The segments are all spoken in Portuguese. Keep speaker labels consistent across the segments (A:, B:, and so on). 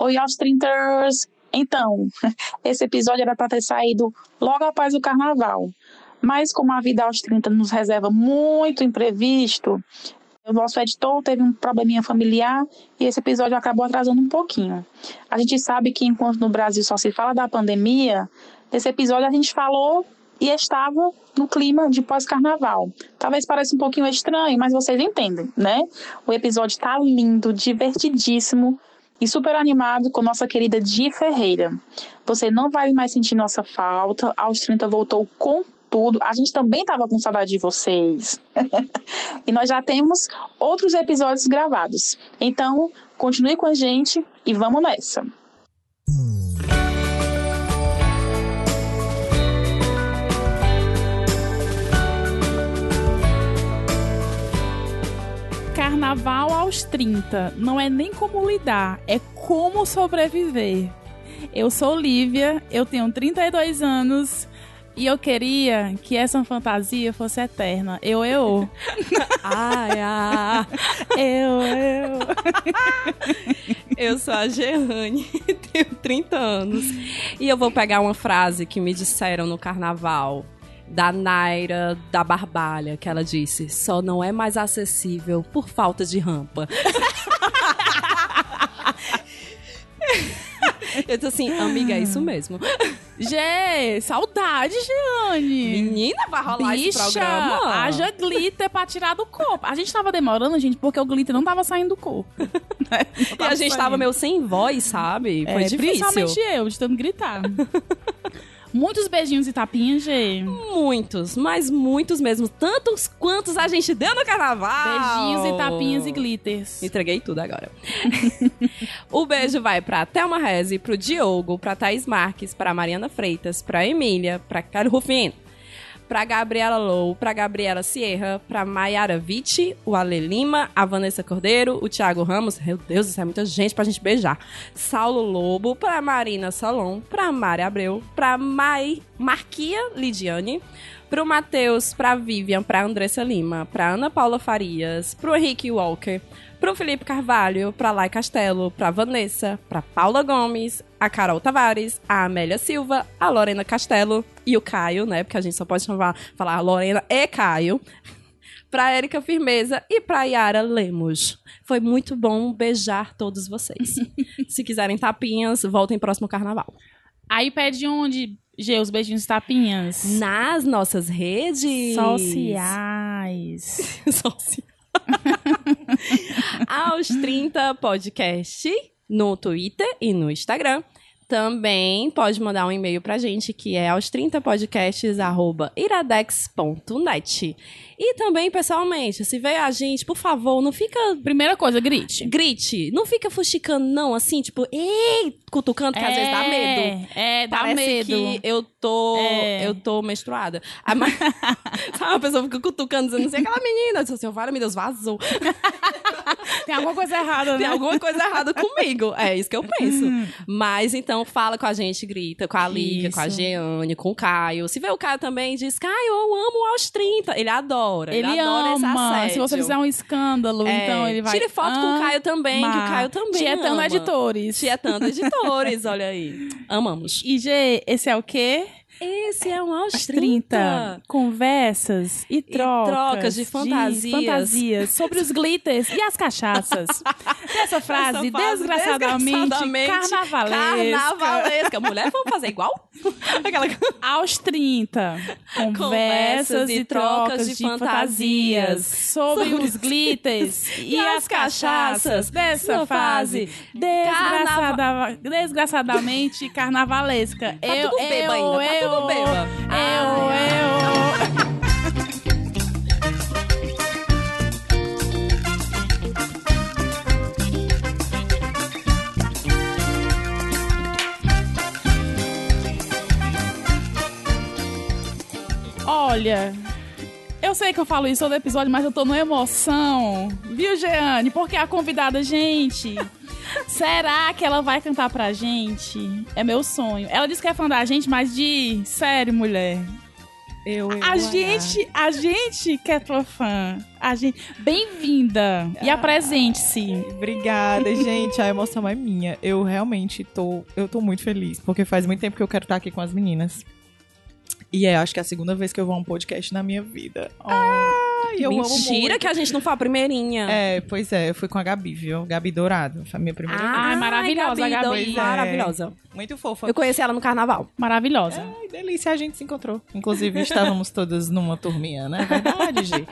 A: Oi, aos 30 Então, esse episódio era para ter saído logo após o carnaval. Mas como a vida aos 30 nos reserva muito imprevisto, o nosso editor teve um probleminha familiar e esse episódio acabou atrasando um pouquinho. A gente sabe que enquanto no Brasil só se fala da pandemia, nesse episódio a gente falou e estava no clima de pós-carnaval. Talvez pareça um pouquinho estranho, mas vocês entendem, né? O episódio está lindo, divertidíssimo e super animado com nossa querida Di Ferreira. Você não vai mais sentir nossa falta. Aos 30 voltou com tudo. A gente também estava com saudade de vocês. e nós já temos outros episódios gravados. Então, continue com a gente e vamos nessa.
B: Carnaval aos 30 não é nem como lidar, é como sobreviver. Eu sou Lívia, eu tenho 32 anos e eu queria que essa fantasia fosse eterna. Eu, eu.
C: ai, ai.
B: Eu, eu.
C: eu sou a Gerane, tenho 30 anos. E eu vou pegar uma frase que me disseram no carnaval da Naira da Barbalha, que ela disse: só não é mais acessível por falta de rampa. Eu tô assim, amiga, é isso mesmo.
B: Gê, saudade, Giane.
C: Menina, vai rolar Bicha, esse programa.
B: haja glitter pra tirar do corpo. A gente tava demorando, gente, porque o glitter não tava saindo do corpo.
C: Né? e a gente saindo. tava meio sem voz, sabe? Foi é, difícil.
B: Principalmente eu, de tanto gritar. Muitos beijinhos e tapinhas, Gê.
C: Muitos, mas muitos mesmo. Tantos quantos a gente deu no carnaval.
B: Beijinhos e tapinhas e glitters.
C: Entreguei tudo agora. o beijo vai pra Thelma Reze, pro Diogo, pra Thaís Marques, pra Mariana Freitas, pra Emília, pra Caro Rufino pra Gabriela Lou, pra Gabriela Sierra, pra Mayara Vitti, o Ale Lima, a Vanessa Cordeiro, o Thiago Ramos, meu Deus, isso é muita gente pra gente beijar. Saulo Lobo, pra Marina Salom, pra Mari Abreu, pra Mai Marquia Lidiane, pro Matheus, pra Vivian, pra Andressa Lima, pra Ana Paula Farias, pro Henrique Walker, pro Felipe Carvalho, pra Lai Castelo, pra Vanessa, pra Paula Gomes, a Carol Tavares, a Amélia Silva, a Lorena Castelo e o Caio, né? Porque a gente só pode chamar, falar Lorena e Caio. Pra Érica Firmeza e pra Yara Lemos. Foi muito bom beijar todos vocês. Se quiserem tapinhas, voltem próximo carnaval.
B: Aí pede onde, G, os beijinhos tapinhas?
C: Nas nossas redes
B: sociais.
C: sociais. Aos 30 Podcast no Twitter e no Instagram. Também pode mandar um e-mail pra gente, que é aos 30podcasts.iradex.net. E também, pessoalmente, se veio a gente, por favor, não fica.
B: Primeira coisa, grite.
C: Grite. Não fica fuxicando, não, assim, tipo, ei, cutucando, que é, às vezes dá é, medo.
B: É, dá
C: Parece
B: medo.
C: que eu tô. É. Eu tô menstruada. A, mas, sabe, a pessoa fica cutucando, dizendo assim, aquela menina, disse assim, vale, meu Deus, vazou.
B: Tem alguma coisa errada, né?
C: Tem alguma coisa errada comigo. É isso que eu penso. Hum. Mas então fala com a gente, grita, com a Lívia, com a Jeane, com o Caio. Se vê o Caio também, diz, Caio, eu amo aos 30. Ele adora. Ele, ele adora ama. esse
B: Se você fizer um escândalo, é. então ele vai.
C: Tire foto com o Caio também, que o Caio também.
B: Tietando
C: ama.
B: editores.
C: Tietando editores, olha aí. Amamos.
B: E G, esse é o quê?
C: Esse é um aos 30. 30.
B: Conversas e trocas,
C: e trocas de fantasias. de
B: fantasias. sobre os glitters e as cachaças. Essa frase, Essa desgraçadamente, desgraçadamente carnavalesca.
C: Carnavalesca. Mulher, vamos fazer igual?
B: Aquela... Aos 30. Conversas, Conversas e trocas de, de fantasias, sobre os glitters e, as cachaças dessa fase desgraçada... Carnaval... desgraçadamente carnavalesca.
C: Tá eu, tudo eu, ainda, tá eu, beba.
B: Eu, eu. Olha, eu sei que eu falo isso todo episódio, mas eu tô numa emoção. Viu, Jeane? Porque a convidada, gente. Será que ela vai cantar pra gente? É meu sonho. Ela disse que é fã da gente, mas de sério, mulher. Eu, eu, a gente, a gente que é tua fã. A gente, bem-vinda e ah, apresente-se.
D: Obrigada, gente. A emoção é minha. Eu realmente tô, eu tô muito feliz, porque faz muito tempo que eu quero estar aqui com as meninas. E é, acho que é a segunda vez que eu vou a um podcast na minha vida.
C: Oh. Ah, eu Mentira que a gente não foi a primeirinha.
D: É, pois é, eu fui com a Gabi, viu? Gabi Dourado. Foi a minha primeira
C: ah, vez. Maravilhosa, Gabi. Gabi. É, maravilhosa.
D: Muito fofa.
C: Eu conheci ela no carnaval.
B: Maravilhosa.
D: Ai, delícia, a gente se encontrou. Inclusive, estávamos todas numa turminha, né? Verdade, G.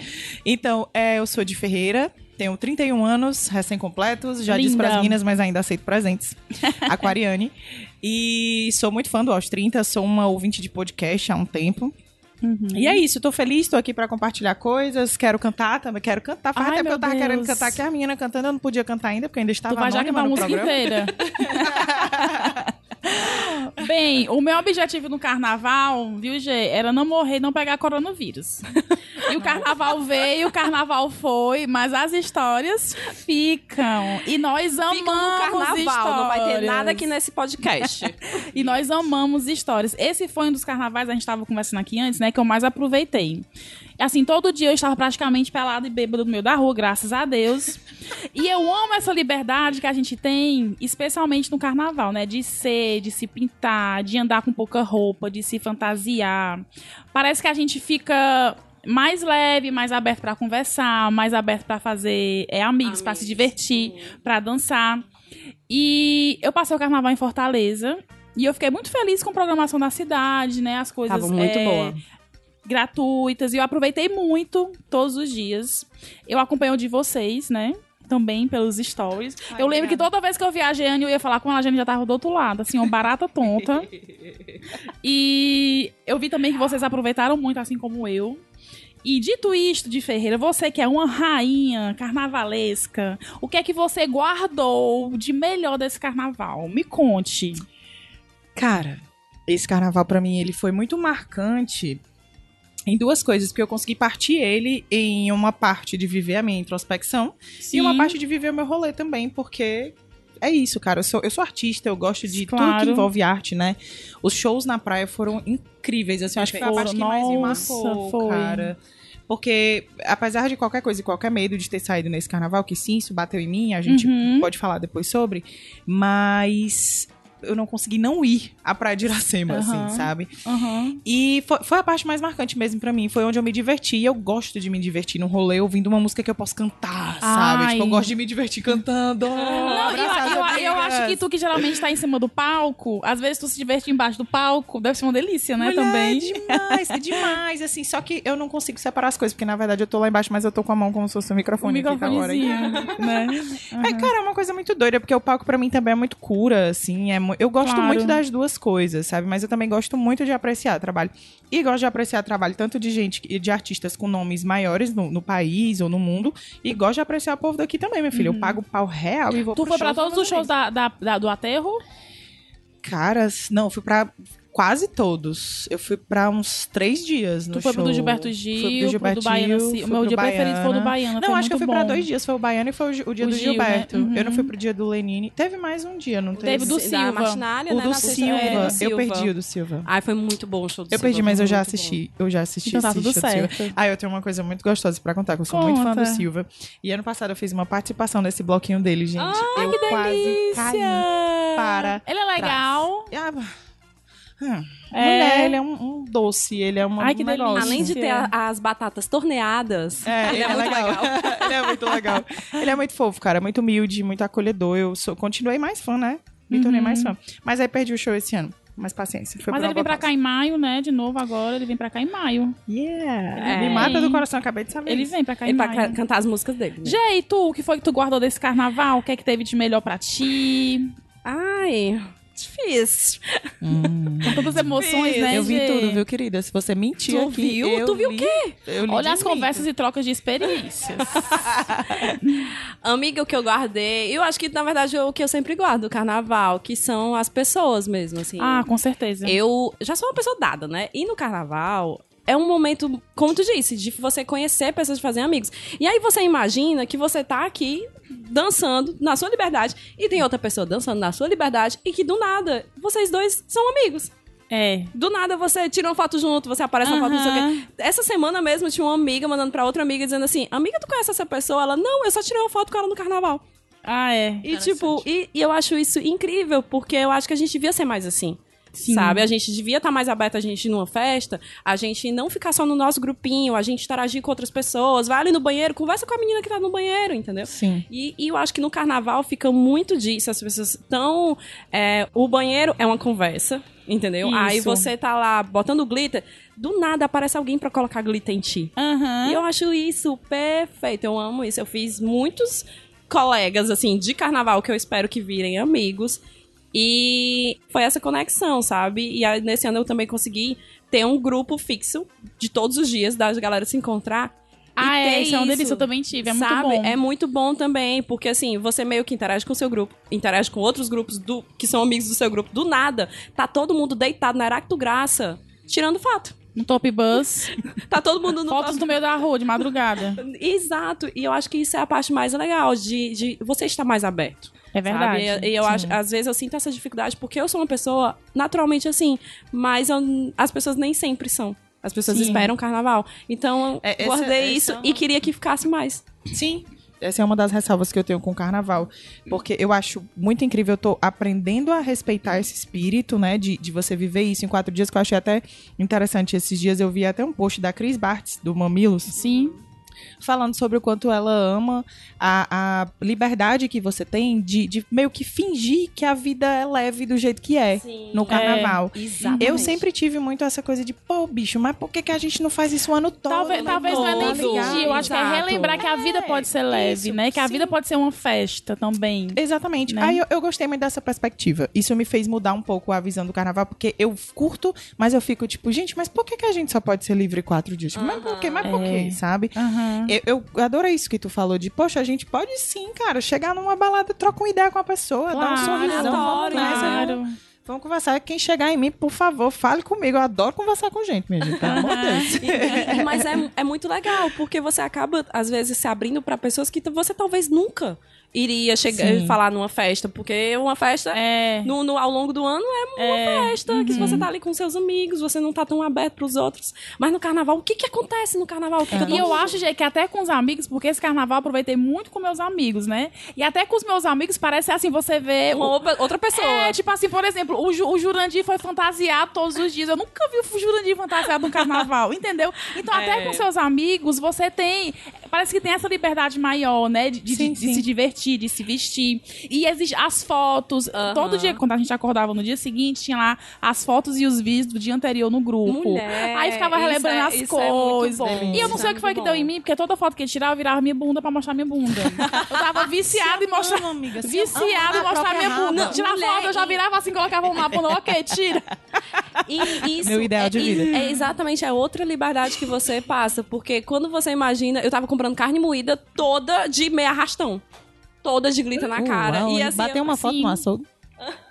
D: Então, é, eu sou de Ferreira, tenho 31 anos, recém-completos, já Linda. disse pras meninas, mas ainda aceito presentes. Aquariane. E sou muito fã do Aos 30, sou uma ouvinte de podcast há um tempo. Uhum. E é isso, tô feliz, tô aqui para compartilhar coisas, quero cantar também, quero cantar. Faz até porque eu tava Deus. querendo cantar que a menina cantando, eu não podia cantar ainda, porque ainda estava Tu vai já cantar a música programa. inteira.
B: Bem, o meu objetivo no carnaval, viu, Gê, era não morrer e não pegar coronavírus. E o carnaval veio, o carnaval foi, mas as histórias ficam. E nós amamos Ficam no carnaval, histórias.
C: não vai ter nada aqui nesse podcast.
B: e nós amamos histórias. Esse foi um dos carnavais, a gente estava conversando aqui antes, né, que eu mais aproveitei. Assim, todo dia eu estava praticamente pelado e bêbado no meio da rua, graças a Deus. E eu amo essa liberdade que a gente tem, especialmente no carnaval, né? De ser, de se pintar, de andar com pouca roupa, de se fantasiar. Parece que a gente fica mais leve, mais aberto para conversar, mais aberto para fazer é, amigos, para se divertir, para dançar. E eu passei o carnaval em Fortaleza e eu fiquei muito feliz com a programação da cidade, né? As coisas.
C: Tava muito é, boa
B: gratuitas e eu aproveitei muito todos os dias. Eu acompanho o de vocês, né? Também pelos stories. Ai, eu lembro que toda vez que eu via a Jane, eu ia falar com ela, a Jane já tava do outro lado, assim, uma barata tonta. e eu vi também que vocês aproveitaram muito, assim como eu. E dito isto de Ferreira, você que é uma rainha carnavalesca, o que é que você guardou de melhor desse carnaval? Me conte.
D: Cara, esse carnaval para mim ele foi muito marcante em duas coisas, porque eu consegui partir ele em uma parte de viver a minha introspecção Sim. e uma parte de viver o meu rolê também, porque é isso, cara. Eu sou, eu sou artista, eu gosto de claro. tudo que envolve arte, né? Os shows na praia foram incríveis, assim, acho que foi a parte que mais me marcou, foi. cara. Porque, apesar de qualquer coisa e qualquer medo de ter saído nesse carnaval, que sim, isso bateu em mim, a gente uhum. pode falar depois sobre, mas eu não consegui não ir à Praia de Iracema, uhum. assim, sabe? Uhum. E foi, foi, a parte mais marcante mesmo para mim. Foi onde eu me diverti. E eu gosto de me divertir no rolê ouvindo uma música que eu posso cantar, Ai. sabe? Tipo, eu gosto de me divertir cantando. Não,
B: eu, eu, eu, acho que tu que geralmente tá em cima do palco, às vezes tu se diverte embaixo do palco, deve ser uma delícia, né?
D: Mulher,
B: também.
D: demais, é demais, assim. Só que eu não consigo separar as coisas, porque na verdade eu tô lá embaixo, mas eu tô com a mão como se fosse um microfone
B: um aqui agora. né?
D: Uhum. É, cara, é uma coisa muito doida, porque o palco para mim também é muito cura, assim. É, eu gosto claro. muito das duas coisas, sabe? Mas eu também gosto muito de apreciar trabalho. E gosto de apreciar trabalho tanto de gente, de artistas com nomes maiores no, no país ou no mundo. E gosto de apreciar o povo daqui também, meu filho. Uhum. Eu pago pau real e vou
B: Tu foi pra todos os shows da, da, da, do Aterro?
D: Caras, não, fui pra quase todos. Eu fui pra uns três dias no tu
B: show.
D: foi
B: pro do Gilberto Gil, fui pro Gilberto do Baiano. Gil, o meu dia Baiana. preferido foi o do Baiano.
D: Não, acho que eu fui
B: bom.
D: pra dois dias. Foi o Baiano e foi o, o dia o do Gil, Gilberto. Né? Uhum. Eu não fui pro dia do Lenine. Teve mais um dia, não teve?
B: Teve do Silva.
C: Martinalha, o
D: né, do Silva. É, Silva. Eu perdi o do Silva.
C: Ai, foi muito bom o show do
D: eu
C: Silva.
D: Eu perdi, mas eu já assisti. Bom. Eu já assisti.
B: Então tá tudo certo.
D: Ah, eu tenho uma coisa muito gostosa pra contar, que eu sou Conta. muito fã do Silva. E ano passado eu fiz uma participação nesse bloquinho dele, gente.
B: Ah,
D: eu
B: que delícia!
D: quase caí para
B: Ele é legal.
D: Trás. Ah, Hum. É. Mulher, ele é um, um, doce, ele é uma
B: Ai, que um delícia.
C: Além de ter a, as batatas torneadas,
D: é, ele, ele é, é, muito legal. legal. ele é muito legal. Ele é muito fofo, cara, muito humilde, muito acolhedor. Eu sou, continuei mais fã, né? Me tornei mais uhum. fã. Mas aí perdi o show esse ano. Mas paciência.
B: Mas ele vem pra cá em maio, né? De novo agora, ele vem pra cá em maio.
D: Yeah. É. Me mata do coração, acabei de saber.
B: Ele vem pra cá
C: em
B: maio.
C: pra cantar as músicas dele.
B: Né? Jay, tu, o que foi que tu guardou desse carnaval? O que é que teve de melhor pra ti?
C: Ai, difícil.
B: Hum. Com todas as emoções, né,
D: Eu vi tudo, viu, querida? Se você mentiu
C: tu
D: aqui,
C: viu? tu viu o quê?
B: Olha as conversas e trocas de experiências.
C: Amiga, o que eu guardei... Eu acho que, na verdade, o que eu sempre guardo o carnaval, que são as pessoas mesmo, assim.
B: Ah, com certeza.
C: Eu já sou uma pessoa dada, né? E no carnaval, é um momento, como tu disse, de você conhecer pessoas, de fazer amigos. E aí você imagina que você tá aqui dançando na sua liberdade e tem outra pessoa dançando na sua liberdade e que do nada vocês dois são amigos.
B: É.
C: Do nada você tira uma foto junto, você aparece uma foto, não sei o quê. Essa semana mesmo tinha uma amiga mandando pra outra amiga dizendo assim: Amiga, tu conhece essa pessoa? Ela, não, eu só tirei uma foto com ela no carnaval.
B: Ah, é.
C: E tipo, e, e eu acho isso incrível, porque eu acho que a gente devia ser mais assim.
B: Sim.
C: Sabe? A gente devia estar mais aberto a gente ir numa festa, a gente não ficar só no nosso grupinho, a gente interagir com outras pessoas, vai ali no banheiro, conversa com a menina que tá no banheiro, entendeu?
D: Sim.
C: E, e eu acho que no carnaval fica muito disso, as pessoas estão. é, o banheiro é uma conversa, entendeu?
B: Isso.
C: Aí você tá lá botando glitter, do nada aparece alguém pra colocar glitter em ti.
B: Aham.
C: E eu acho isso perfeito. Eu amo isso. Eu fiz muitos colegas, assim, de carnaval que eu espero que virem amigos. E foi essa conexão, sabe? E aí, nesse ano eu também consegui ter um grupo fixo de todos os dias, da galera se encontrar.
B: Ah, é, isso é uma delícia, eu também tive, é muito
C: sabe?
B: bom.
C: É muito bom também, porque assim, você meio que interage com o seu grupo, interage com outros grupos do, que são amigos do seu grupo. Do nada, tá todo mundo deitado na Heracto Graça, tirando foto.
B: No Top Bus,
C: Tá todo mundo no
B: fotos no meio da rua, de madrugada.
C: Exato, e eu acho que isso é a parte mais legal, de, de você estar mais aberto.
B: É verdade.
C: Sabe? E eu acho, às vezes eu sinto essa dificuldade porque eu sou uma pessoa naturalmente assim, mas eu- as pessoas nem sempre são. As pessoas
B: Sim.
C: esperam carnaval. Então
D: É,
C: eu
D: essa-
C: guardei
D: essa
C: isso
D: é uma-
C: e queria que ficasse mais.
D: Sim. Essa é uma das ressalvas que eu tenho com o carnaval. Porque eu acho muito incrível, eu tô aprendendo a respeitar esse espírito, né? De, de você viver isso em quatro dias, que eu achei até interessante. Esses dias eu vi até um post da Cris Bartz, do Mamilos,
B: Sim.
D: Falando sobre o quanto ela ama a, a liberdade que você tem de, de meio que fingir que a vida é leve do jeito que é no carnaval.
C: Exatamente.
D: Eu sempre tive muito essa coisa de, pô, bicho, mas por que, que a gente não faz isso o ano todo?
B: Talvez,
D: né?
B: talvez não é nem
C: todo,
B: fingir, eu acho que é
C: exato.
B: relembrar que a vida pode ser leve,
D: isso,
B: né? Que a
D: sim.
B: vida pode ser uma festa também.
D: Exatamente.
B: Né?
D: Aí eu, eu gostei muito dessa perspectiva. Isso me fez mudar um pouco a visão do carnaval, porque eu curto, mas eu fico tipo, gente, mas por que, que a gente só pode ser livre quatro dias? Tipo, Mas por quê? Mas por quê?
B: É.
D: Sabe?
B: Aham.
D: Eu, eu adorei isso que tu falou de, poxa, a gente pode sim, cara, chegar numa balada, troca uma ideia com a pessoa, dá um
B: Claro,
D: sorrisão, vamos
C: adoro,
D: nessa,
B: claro.
D: vamos, vamos conversar. Quem chegar em mim, por favor, fale comigo. Eu adoro conversar com gente, minha gente, pelo amor de Deus.
C: Mas é, é muito legal, porque você acaba, às vezes, se abrindo pra pessoas que você talvez nunca iria chegar
D: Sim.
C: falar numa festa, porque uma festa
B: É.
C: no, no- ao longo do ano é uma
B: É.
C: festa, que você tá ali com seus amigos, você não tá tão aberto pros outros. Mas no carnaval, o que que acontece no carnaval? Que que
B: E eu acho, gente, que até com os amigos, porque esse carnaval eu aproveitei muito com meus amigos, né? E até com os meus amigos parece assim, você vê.
C: Uma
B: o-
C: outra- pessoa.
B: É, tipo assim, por exemplo, o, Ju, o Jurandir foi fantasiado todos os dias. Eu nunca vi o Jurandir fantasiado no carnaval, entendeu? Então, até
C: É.
B: com seus amigos, você tem. Parece que tem essa liberdade maior, né? De, de-
D: Sim,
B: de
D: sim.
B: se divertir, de se vestir. E as fotos. Todo dia, quando a gente acordava no dia seguinte, tinha lá as fotos e os vídeos do dia anterior no grupo.
C: Mulher,
B: Aí ficava
C: isso
B: relembrando
C: é-
B: as
C: isso é muito
B: coisas.
C: bom.
B: e eu não
C: Isso
B: sei
C: é
B: o que foi que deu em mim, porque toda foto que ele tirava, eu virava minha bunda pra mostrar minha bunda. Eu tava viciada em mostrar.
D: Amo, amiga.
B: Viciada em mostrar minha bunda. Tirar
C: Mulher,
B: foto, eu já virava assim, colocava um mapa no ok, tira.
C: E isso
D: Meu ideal
C: é,
D: de vida.
C: É exatamente a outra liberdade que você passa. Porque quando você imagina. Eu tava comprando carne moída toda de meia arrastão. Toda de glitter na cara.
D: Uau,
C: e assim.
D: Bateu
C: eu-
D: uma foto
B: assim,
D: no açougue.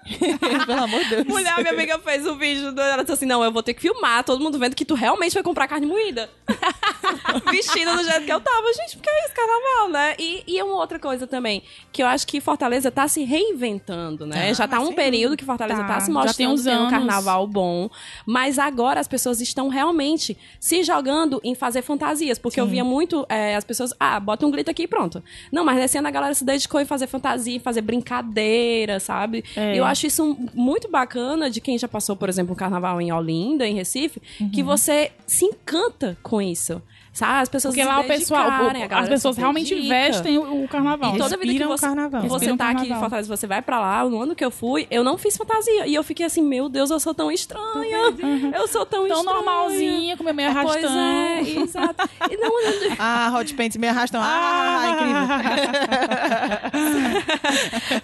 D: Pelo amor de Deus.
C: Mulher, minha amiga fez o vídeo, ela disse assim, não, eu vou ter que filmar, todo mundo vendo que tu realmente vai comprar carne moída. Vestida do jeito que eu tava. Gente, porque é isso, carnaval, né? E, e uma outra coisa também, que eu acho que Fortaleza tá se reinventando, né?
D: Tá,
C: Já tá um período que Fortaleza
B: Tá,
C: tá, se
B: já
C: mostrando
B: tem uns
C: que é um
B: anos.
C: carnaval bom, mas agora as pessoas estão realmente se jogando em fazer fantasias, porque eu via muito é, as pessoas, ah, bota um glitter aqui e pronto. Não, mas nesse ano a galera se dedicou em fazer fantasia, em fazer brincadeira, sabe?
B: É.
C: Eu acho isso muito bacana de quem já passou, por exemplo, um carnaval em Olinda, em Recife, que
B: Uhum.
C: você se encanta com isso. Sabe? As pessoas
B: Porque lá o pessoal, o- as pessoas realmente vestem o, o carnaval.
C: E toda vida que você,
D: carnaval.
C: você
B: Respiram
C: tá aqui em. Fortaleza, você vai pra lá, no ano que eu fui, eu não fiz fantasia. E eu fiquei assim, meu Deus, eu sou tão estranha. Eu sou tão,
B: Tão
C: estranha.
B: normalzinha, com meu meio
C: Pois
B: arrastão.
C: é, exato. E não,
D: Ah, Hot Pants me arrastam. Ah, incrível.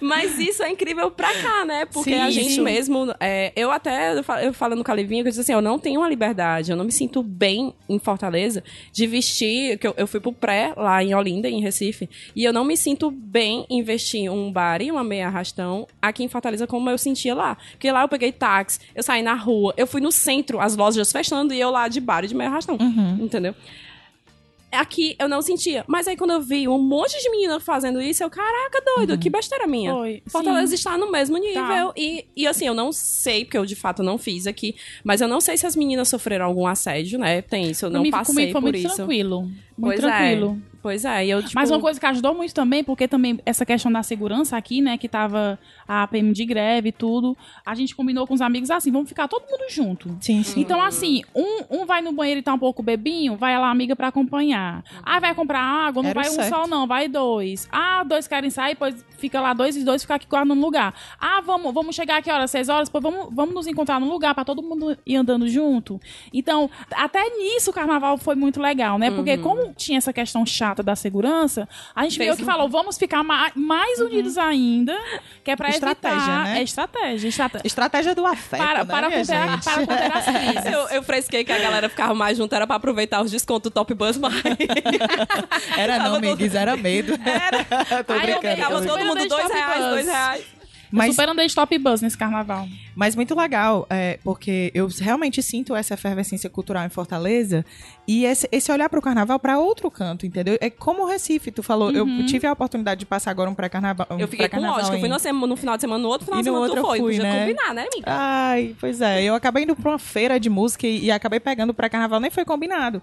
C: Mas isso é incrível pra cá, né? Porque
D: Sim,
C: a gente
D: sim.
C: mesmo. é, eu até, eu fa- eu falando com a Livinha, eu disse assim: eu não tenho uma liberdade, eu não me sinto bem em Fortaleza de vestir. que eu, eu fui pro pré lá em Olinda, em Recife, e eu não me sinto bem em vestir um bar e uma meia arrastão aqui em Fortaleza como eu sentia lá. Porque lá eu peguei táxi, eu saí na rua, eu fui no centro, as lojas fechando e eu lá de bar e de meia arrastão. Entendeu? Aqui eu não sentia. Mas aí quando eu vi um monte de menina fazendo isso, eu, caraca, doido, que besteira minha.
B: Foi.
C: Fortaleza
B: Sim.
C: está no mesmo nível. E, e assim, eu não sei, porque eu de fato não fiz aqui, mas eu não sei se as meninas sofreram algum assédio, né? Tem isso, eu não
B: Comigo-
C: passei
B: comigo foi
C: por
B: muito
C: isso.
B: tranquilo. Muito
C: Pois
B: tranquilo.
C: é. Pois é, e eu, tipo,
B: Mas uma coisa que ajudou muito também, porque também essa questão da segurança aqui, né, que tava a PM de greve e tudo, a gente combinou com os amigos assim, vamos ficar todo mundo junto.
D: Sim, sim.
B: Então, assim, um, um vai no banheiro e tá um pouco bebinho, vai lá a amiga pra acompanhar. Ah, vai comprar água, não
D: Era
B: vai um
D: certo.
B: só não, vai dois. Ah, dois querem sair, pois fica lá dois e dois ficar aqui guardando lugar. Ah, vamos, vamos chegar aqui, horas, seis horas, pois vamos, vamos nos encontrar num lugar pra todo mundo ir andando junto. Então, até nisso o carnaval foi muito legal, né? Porque como tinha essa questão chata da segurança, a gente
C: Fez
B: meio que
C: um-
B: falou, vamos ficar ma- mais unidos ainda, que é pra
D: Estratégia,
B: evitar...
D: né?
B: É estratégia, estratégia.
D: Estratégia do afeto,
B: Para,
D: né,
B: para, conter,
D: gente?
B: para conter as crises.
C: Eu, eu fresquei que a galera ficava mais junto, era pra aproveitar os descontos do Top Bus mais.
D: Era não,
C: todo-
D: Migues, era medo. Era. Tô
B: Ai, eu.
C: Ficava
B: eu
C: todo mundo dois reais, dois reais.
B: Mas...
D: Mas,
B: super andei de top bus nesse carnaval.
D: mas muito legal, é, porque eu realmente sinto essa efervescência cultural em Fortaleza e esse, esse olhar para o carnaval para outro canto, entendeu? É como o Recife, tu falou, eu tive a oportunidade de passar agora um pré-carnaval. Um
C: Eu fiquei com lógica. Eu fui no, sema- no final de semana, no outro final
D: E
C: de
D: no
C: semana
D: outro
C: tu
D: eu
C: foi.
D: fui,
C: Podia
D: né?
C: combinar, né, amiga?
D: Ai, pois é. Eu acabei indo pra uma feira de música e, e acabei pegando pra carnaval, nem foi combinado.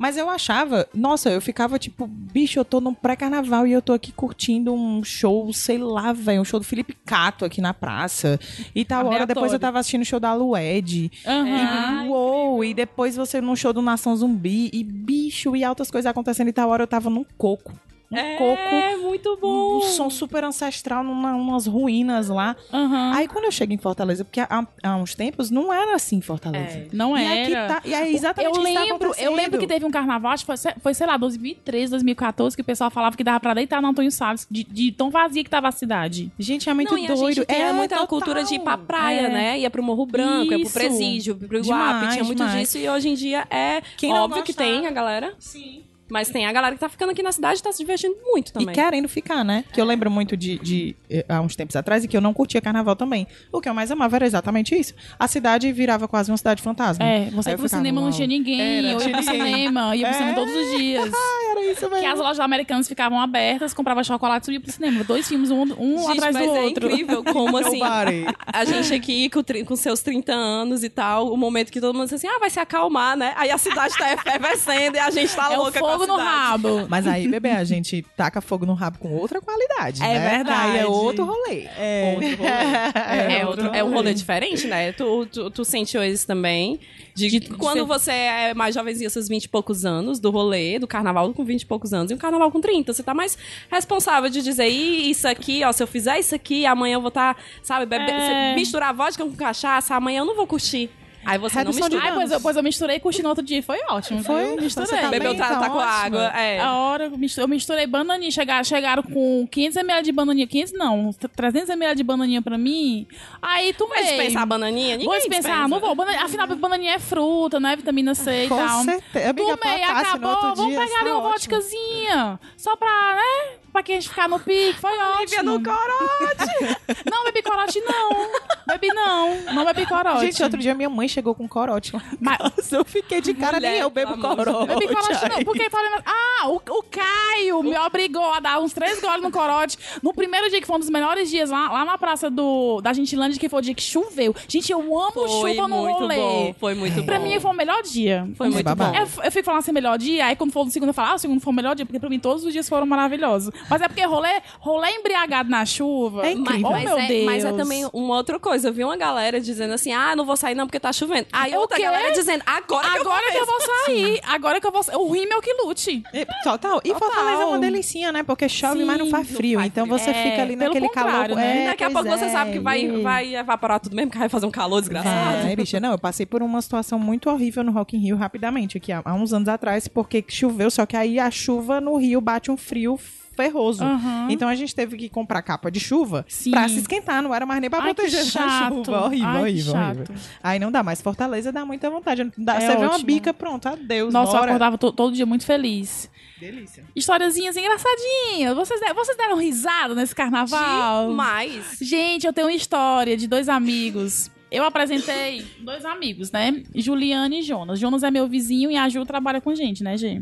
D: Mas eu achava, nossa, eu ficava tipo, bicho, eu tô num pré-carnaval e eu tô aqui curtindo um show, sei lá, velho, um show do Felipe Cato aqui na praça. E tal hora depois eu tava assistindo o show da Lued.
B: Aham.
D: E, uou, e depois você num show do Nação Zumbi e bicho e altas coisas acontecendo e tal hora eu tava num coco. Um coco.
C: É, muito bom.
D: Um som super ancestral numa, umas ruínas lá.
B: Aham.
D: Aí quando eu chego em Fortaleza, porque há, há uns tempos não era assim em Fortaleza.
B: Não
D: E
B: era.
D: aqui tá, e é exatamente
B: eu
D: isso tá
B: lembro, eu lembro que teve um carnaval, acho que foi, foi, sei lá, 2013, 2014, que o pessoal falava que dava pra deitar no Antônio Salles, de, de tão vazia que tava a cidade.
D: Gente, é muito
C: Não,
D: doido.
C: tinha
D: é
C: muita
D: total.
C: cultura de ir pra praia,
B: É.
C: né? Ia pro Morro Branco, ia pro
B: Isso.
C: Presídio, pro Iguape,
D: Demais,
C: tinha muito
D: demais.
C: disso. E hoje em dia é
D: Quem não
C: óbvio que tem a galera.
D: Sim.
C: Mas tem a galera que tá ficando aqui na cidade e tá se divertindo muito
D: E
C: também.
D: querendo ficar, né? Que eu lembro muito de, de, eh, há uns tempos atrás e que eu não curtia carnaval também. O que eu mais amava era exatamente isso. A cidade virava quase uma cidade fantasma.
B: É, você
D: Aí
B: ia pro cinema não tinha ninguém,
D: Era,
B: eu ia pro cinema, ia pro
D: É.
B: cinema todos os dias.
D: Era isso
B: Que as
D: mesmo.
B: lojas americanas ficavam abertas, comprava chocolate e ia pro cinema. Dois filmes, um, um
C: Gente,
B: atrás
C: mas
B: do
C: é
B: outro.
C: incrível como assim. A gente aqui com, com seus 30 anos e tal, o momento que todo mundo diz assim, ah, vai se acalmar, né? Aí a cidade tá efervescendo e a gente tá
B: É o
C: louca com a
B: fogo no rabo.
D: Mas aí, bebê, a gente taca fogo no rabo com outra qualidade,
B: É
D: né?
B: verdade.
D: Aí é outro rolê. É,
C: Outro rolê. É, outro- é um rolê diferente, né? Tu, tu, tu sentiu isso também. De,
B: De-
C: quando você é mais jovenzinho, seus 20 e poucos anos, do rolê, do carnaval com 20 e poucos anos, e um carnaval com 30. Você tá mais responsável de dizer, "Ih, isso aqui, ó, se eu fizer isso aqui, amanhã eu vou estar, sabe, bebe,
B: É.
C: misturar vodka com cachaça, amanhã eu não vou curtir. Aí você
D: Redução
C: não mistura.
B: Ai, pois eu, pois eu misturei e curti no outro dia e foi ótimo.
D: Foi?
B: Eu misturei.
D: Você tá
C: Bebeu
D: bem,
C: tratar
D: tá
C: com água. É.
B: A hora eu mistu- eu misturei bananinha. Chegaram, chegaram com 500ml de bananinha. 500 não, 300ml de bananinha pra mim. Aí tu
C: Vai dispensar a bananinha? Ninguém
B: Vou dispensar,
C: dispensa.
B: não vou. Afinal, bananinha é fruta, né? Vitamina C e
D: Com
B: tal.
D: certeza.
B: Tomei, acabou. Vamos
D: dia,
B: pegar ali
D: tá
B: uma
D: ótimo.
B: vodkazinha. Só pra, né? Pra que a gente ficar no pique. Foi
C: Lívia
B: ótimo.
C: no corote.
B: Não bebi corote, não. Bebi não. Não bebi corote.
D: Gente, outro dia minha mãe chegou com corote.
B: Mas-
D: casa. eu fiquei de cara,
C: Mulher,
D: nem eu bebo corote.
B: Bebi corote não, porque falei, ah, o, o Caio me obrigou a dar uns três goles no corote. No primeiro dia, que foi um dos melhores dias, lá, lá na praça do, da Gentilândia, que foi o dia que choveu. Gente, eu amo
C: Foi
B: chuva no
C: muito
B: rolê.
C: bom. Foi muito
B: Pra
C: bom.
B: mim foi o melhor dia.
C: Foi muito
D: babado.
C: bom.
B: Eu, eu fico falando assim, melhor dia, aí quando for no segundo eu falo, ah, o segundo foi o melhor dia, porque pra mim todos os dias foram maravilhosos. Mas é porque rolê, rolê embriagado na chuva.
D: É incrível.
B: Oh,
C: Mas,
B: meu
C: é,
B: Deus.
C: mas é também uma outra coisa. Eu vi uma galera dizendo assim: ah, não vou sair não porque tá chovendo. Aí
B: É o
C: outra
B: quê?
C: galera dizendo: agora,
B: Agora que eu vou sair, agora que eu vou sair. O rímel que lute.
D: E- Total. E
B: Total.
D: Fortaleza é uma delicinha, né? Porque chove,
B: Sim,
D: mas não faz
C: não
D: frio.
C: faz
D: então
C: frio.
D: você
B: É,
D: fica ali naquele calor.
B: né?
C: E daqui a pouco você
D: é,
C: sabe que vai,
D: e-
C: vai evaporar tudo mesmo, que vai fazer um calor desgraçado.
D: É, bicha, não, eu passei por uma situação muito horrível no Rock in Rio rapidamente, aqui há, há uns anos atrás, porque choveu, só que aí a chuva no Rio bate um frio ferroso.
B: Aham.
D: Então a gente teve que comprar capa de chuva
B: Sim.
D: pra se esquentar, não era mais nem pra
B: Ai,
D: proteger da
B: chato.
D: chuva. Horrível,
B: Ai,
D: horrível,
B: chato.
D: horrível. Aí não dá, mas Fortaleza dá muita vontade. Dá,
B: É
D: você vê uma
B: ótimo.
D: bica, pronto, adeus,
B: Nossa, eu
D: bora.
B: acordava to- todo dia muito feliz.
D: Delícia.
B: Historiazinhas engraçadinhas. Vocês, de- vocês deram risada nesse carnaval?
C: Demais.
B: Gente, eu tenho uma história de dois amigos. Eu apresentei dois amigos, né? Juliane e Jonas. Jonas é meu vizinho e a Ju trabalha com gente, né, Gê?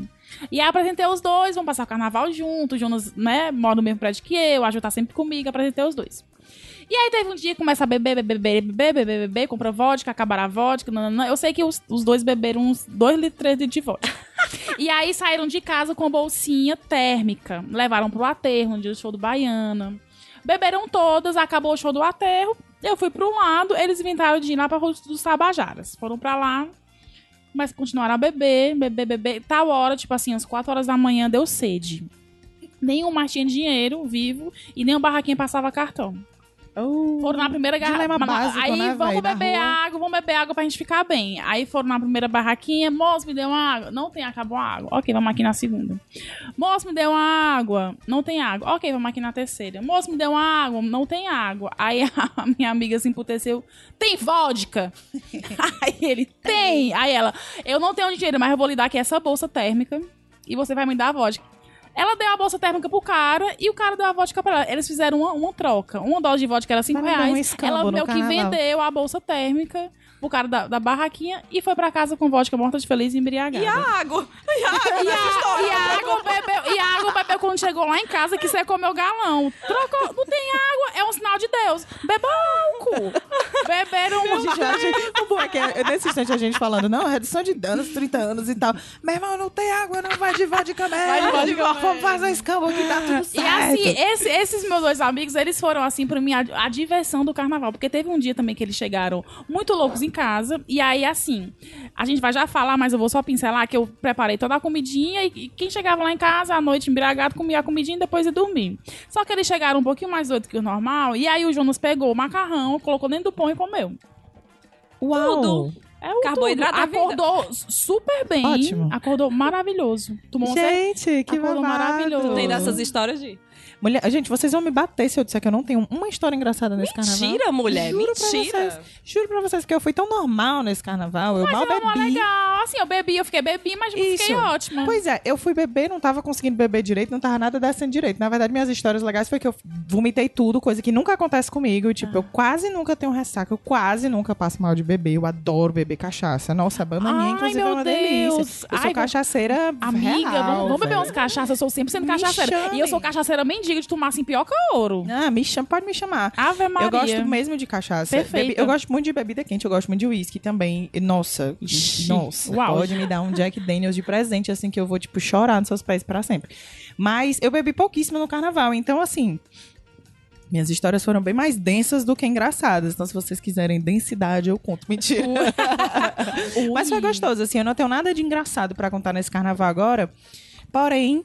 B: E aí apresentei os dois, vamos passar o carnaval junto. O Jonas, né, mora no mesmo prédio que eu, a Ju tá sempre comigo, apresentei os dois. E aí teve um dia que começa a beber, beber, beber, beber, beber, beber, compra vodka, acabar a vodka. Não. Eu sei que os, os dois beberam uns 2 litros, 3 litros de vodka. e aí saíram de casa com bolsinha térmica. Levaram pro aterro, no dia do show do Baiana. Beberam todas, acabou o show do aterro. Eu fui pro lado, eles inventaram de ir lá pra Rua dos Tabajaras. Foram pra lá, mas continuaram a beber, beber, beber. Tal hora, tipo assim, às 4 horas da manhã deu sede. Nenhum mais tinha dinheiro vivo e nem o barraquinho passava cartão.
D: Oh,
B: Foram na primeira garrafa.
D: básico,
B: Aí
D: né,
B: vamos
D: véi,
B: beber água, vamos beber água pra gente ficar bem. Aí foram na primeira barraquinha, moço, me deu uma água. Não tem, acabou a água. Ok, vamos aqui na segunda. Moço, me deu uma água. Não tem água. Ok, vamos aqui na terceira. Moço, me deu uma água. Não tem água. Aí a minha amiga se emputeceu. Tem vodka? Aí ele, tem. Aí ela, eu não tenho dinheiro, mas eu vou lhe dar aqui essa bolsa térmica e você vai me dar a vodka. Ela deu a bolsa térmica pro cara e o cara deu a vodka pra ela. Eles fizeram uma, uma troca. Uma dose de vodka era 5
D: Mas não deu um
B: reais.
D: escambo
B: ela meio que vendeu a bolsa térmica pro cara da, da barraquinha e foi pra casa com vodka morta de feliz e embriagada.
C: E a água? E
B: E e água bebeu, e a água bebeu quando chegou lá em casa que secou meu galão. Trocou, não tem água, é um sinal de Deus. Beba álcool. Beberam um
D: Gente, acho- o bom é que é- nesse instante a gente falando, não, redução de danos, 30 anos e tal. Meu irmão, não tem água, não vai de vodka mesmo.
B: Vai de vodka
D: Vamos fazer escambo que tá tudo
B: E
D: certo.
B: assim, esse- esses meus dois amigos, eles foram assim pra mim a, a diversão do carnaval. Porque teve um dia também que eles chegaram muito loucos em casa. E aí, assim, a gente vai já falar, mas eu vou só pincelar que eu preparei toda a comidinha. E, e quem chegava lá em casa à noite embriagado comia a comidinha e depois ia dormir. Só que eles chegaram um pouquinho mais doidos que o normal. E aí o Jonas pegou o macarrão, colocou dentro do pão e comeu.
D: Uau.
C: Tudo.
B: É o
C: Carboidrato
B: tudo. Acordou super bem.
D: Ótimo.
B: Acordou maravilhoso. Tomou um
D: Gente, que
B: Acordou
D: babado.
B: maravilhoso.
C: Tem dessas histórias de.
D: Mulher, gente, vocês vão me bater se eu disser que eu não tenho uma história engraçada nesse carnaval.
C: Mentira, mulher.
D: Juro pra
C: mentira.
D: vocês. Juro pra vocês que eu fui tão normal nesse carnaval. Eu mal
B: Mas é
D: bebi.
B: legal. Assim, eu bebi, eu fiquei bebi, mas
D: Isso.
B: fiquei ótima.
D: Pois é, eu fui beber, não tava conseguindo beber direito, não tava nada descendo direito. Na verdade, minhas histórias legais foi que eu vomitei tudo, coisa que nunca acontece comigo. Tipo,
B: Ah.
D: eu quase nunca tenho ressaca, eu quase nunca passo mal de beber. Eu adoro beber cachaça. Nossa, a banda minha,
B: Ai,
D: inclusive,
B: meu
D: é uma
B: Deus.
D: delícia. Eu
B: Ai,
D: sou cachaceira
B: Amiga,
D: real,
B: vamos, vamos beber uns cachaças. Eu sou 100%
D: Me
B: cachaceira.
D: chame.
B: E eu sou cachaceira mendiga de tomar assim que ouro.
D: Ah, me chama, pode me chamar.
B: Ave Maria.
D: Eu gosto mesmo de cachaça.
B: Perfeita.
D: Bebi- eu gosto muito de bebida quente, eu gosto muito de uísque também. Nossa,
B: Ixi,
D: nossa.
B: uau.
D: Pode me dar um Jack Daniels de presente, assim, que eu vou, tipo, chorar nos seus pés pra sempre. Mas eu bebi pouquíssimo no carnaval, então, assim. Minhas histórias foram bem mais densas do que engraçadas. Então, se vocês quiserem densidade, eu conto. Mentira. Mas foi gostoso, assim. Eu não tenho nada de engraçado pra contar nesse carnaval agora. Porém,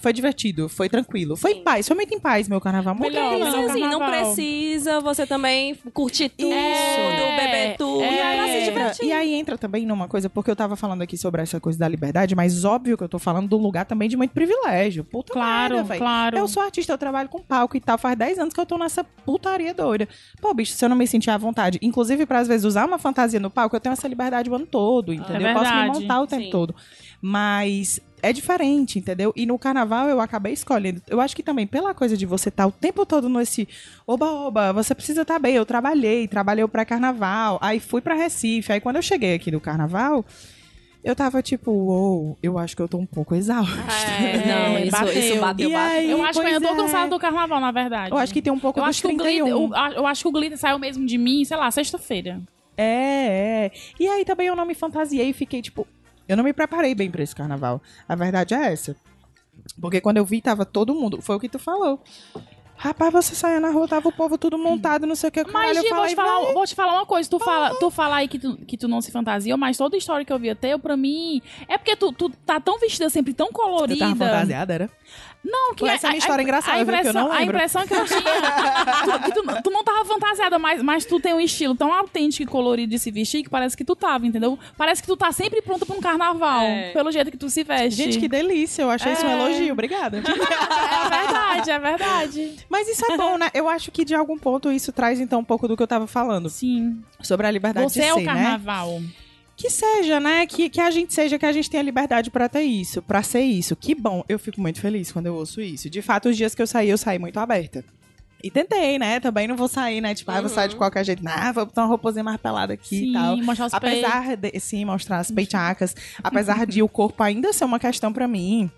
D: foi divertido, foi tranquilo. Foi em paz, foi muito em paz meu carnaval. Muito
B: Melhor, Não,
C: assim, não
B: carnaval.
C: precisa você também curtir tudo,
B: É,
C: beber tudo.
B: é.
C: E aí, se
D: Entra-
C: divertir.
D: e aí entra também numa coisa, porque eu tava falando aqui sobre essa coisa da liberdade, mas óbvio que eu tô falando de um lugar também de muito privilégio. Puta
B: Claro,
D: merda, véi.
B: claro.
D: Eu sou artista, eu trabalho com palco e tal. Faz 10 anos que eu tô nessa putaria doida. Pô, bicho, se eu não me sentir à vontade, inclusive pra às vezes usar uma fantasia no palco, eu tenho essa liberdade o ano todo, entendeu? eu posso me
B: É
D: montar o tempo
C: Sim.
D: todo. Mas é diferente, entendeu? E no carnaval eu acabei escolhendo. Eu acho que também pela coisa de você estar o tempo todo nesse oba-oba, você precisa estar bem. Eu trabalhei, trabalhei para carnaval, aí fui pra Recife. Aí quando eu cheguei aqui no carnaval, eu tava tipo, uou, eu acho que eu tô um pouco exausta.
C: É, não, isso,
B: bateu.
C: isso bateu, bateu.
D: aí,
B: Eu acho que eu tô
D: é.
B: cansada do carnaval, na verdade.
D: Eu acho que tem um pouco
B: eu
D: dos
B: acho que o
D: 31.
B: glitter, eu, eu acho que o glitter saiu mesmo de mim, sei lá, sexta-feira.
D: É, é. E aí também eu não me fantasiei e fiquei, tipo, eu não me preparei bem pra esse carnaval. A verdade é essa. Porque quando eu vi, tava todo mundo. Foi o que tu falou. Rapaz, você saia na rua, tava o povo tudo montado, não sei o que.
B: Mas,
D: eu
B: Gi, vou te, falar,
D: "Véi,
B: vou te falar uma coisa. Tu fala, tu fala aí que tu, que tu não se fantasiou, mas toda história que eu via teu, pra mim... É porque tu, tu tá tão vestida sempre, tão
D: Eu
B: colorida.
D: tava fantasiada, era?
B: Não, que
D: Essa é a minha história engraçada,
B: a
D: viu, que eu
B: impressão,
D: não
B: A
D: lembro.
B: impressão que eu tinha... tu, que tu, tu não tava fantasiada, mas, mas tu tem um estilo tão autêntico e colorido de se vestir que parece que tu tava, entendeu? Parece que tu tá sempre pronta pra um carnaval,
C: É.
B: pelo jeito que tu se veste.
D: Gente, que delícia. Eu achei isso um
B: É.
D: elogio. Obrigada.
B: É verdade, é verdade.
D: Mas isso é bom, né? Eu acho que de algum ponto isso traz, então, um pouco do que eu tava falando.
B: Sim.
D: Sobre a liberdade
B: Você
D: de
B: é o
D: ser, né? Que seja, né? Que, que a gente seja, que a gente tenha liberdade pra ter isso, pra ser isso. Que bom. Eu fico muito feliz quando eu ouço isso. De fato, os dias que eu saí, eu saí muito aberta. E tentei, né? Também não vou sair, né? Tipo, uhum. ah, vou sair de uhum. qualquer jeito. Ah, vou botar uma roupazinha mais pelada aqui sim, e tal.
B: Mostrar os
D: Apesar
B: peitos.
D: de. Sim, mostrar as peitacas. Apesar de o corpo ainda ser uma questão para mim.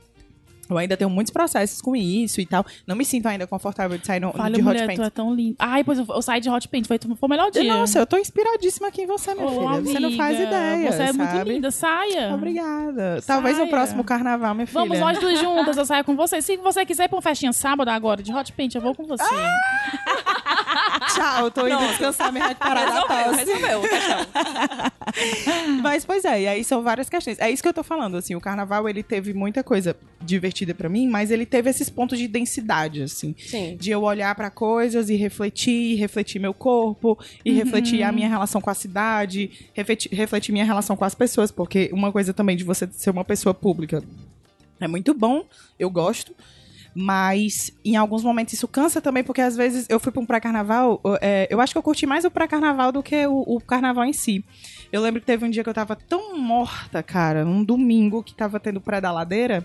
D: Eu ainda tenho muitos processos com isso e tal. Não me sinto ainda confortável de sair no,
B: Fala,
D: de
B: mulher,
D: hot paint.
B: tu é tão linda. Ai, pois eu, eu saí de hot paint, foi, foi o melhor dia.
D: Nossa, eu tô inspiradíssima aqui em você, minha
B: oh,
D: filha.
B: Amiga,
D: você não faz ideia,
B: Você é
D: sabe?
B: muito linda, saia.
D: Obrigada. Saia. Talvez no próximo carnaval, minha filha.
B: Vamos nós duas juntas, eu saio com você. Se você quiser ir pra uma festinha sábado agora de hot paint, eu vou com você.
D: Ah! Tchau, tô indo Pronto. descansar, me recuperar da tosse.
C: Resolveu,
D: Mas, pois é, e aí são várias questões. É isso que eu tô falando, assim, o carnaval, ele teve muita coisa divertida para mim, mas ele teve esses pontos de densidade, assim.
C: Sim.
D: De eu olhar para coisas e refletir, refletir meu corpo, e uhum. refletir a minha relação com a cidade, refletir, refletir minha relação com as pessoas, porque uma coisa também de você ser uma pessoa pública é muito bom, eu gosto, mas em alguns momentos isso cansa também, porque às vezes eu fui para um pré-carnaval, é, eu acho que eu curti mais o pré-carnaval do que o, o, carnaval em si. Eu lembro que teve um dia que eu tava tão morta, cara, um domingo que tava tendo pré da ladeira,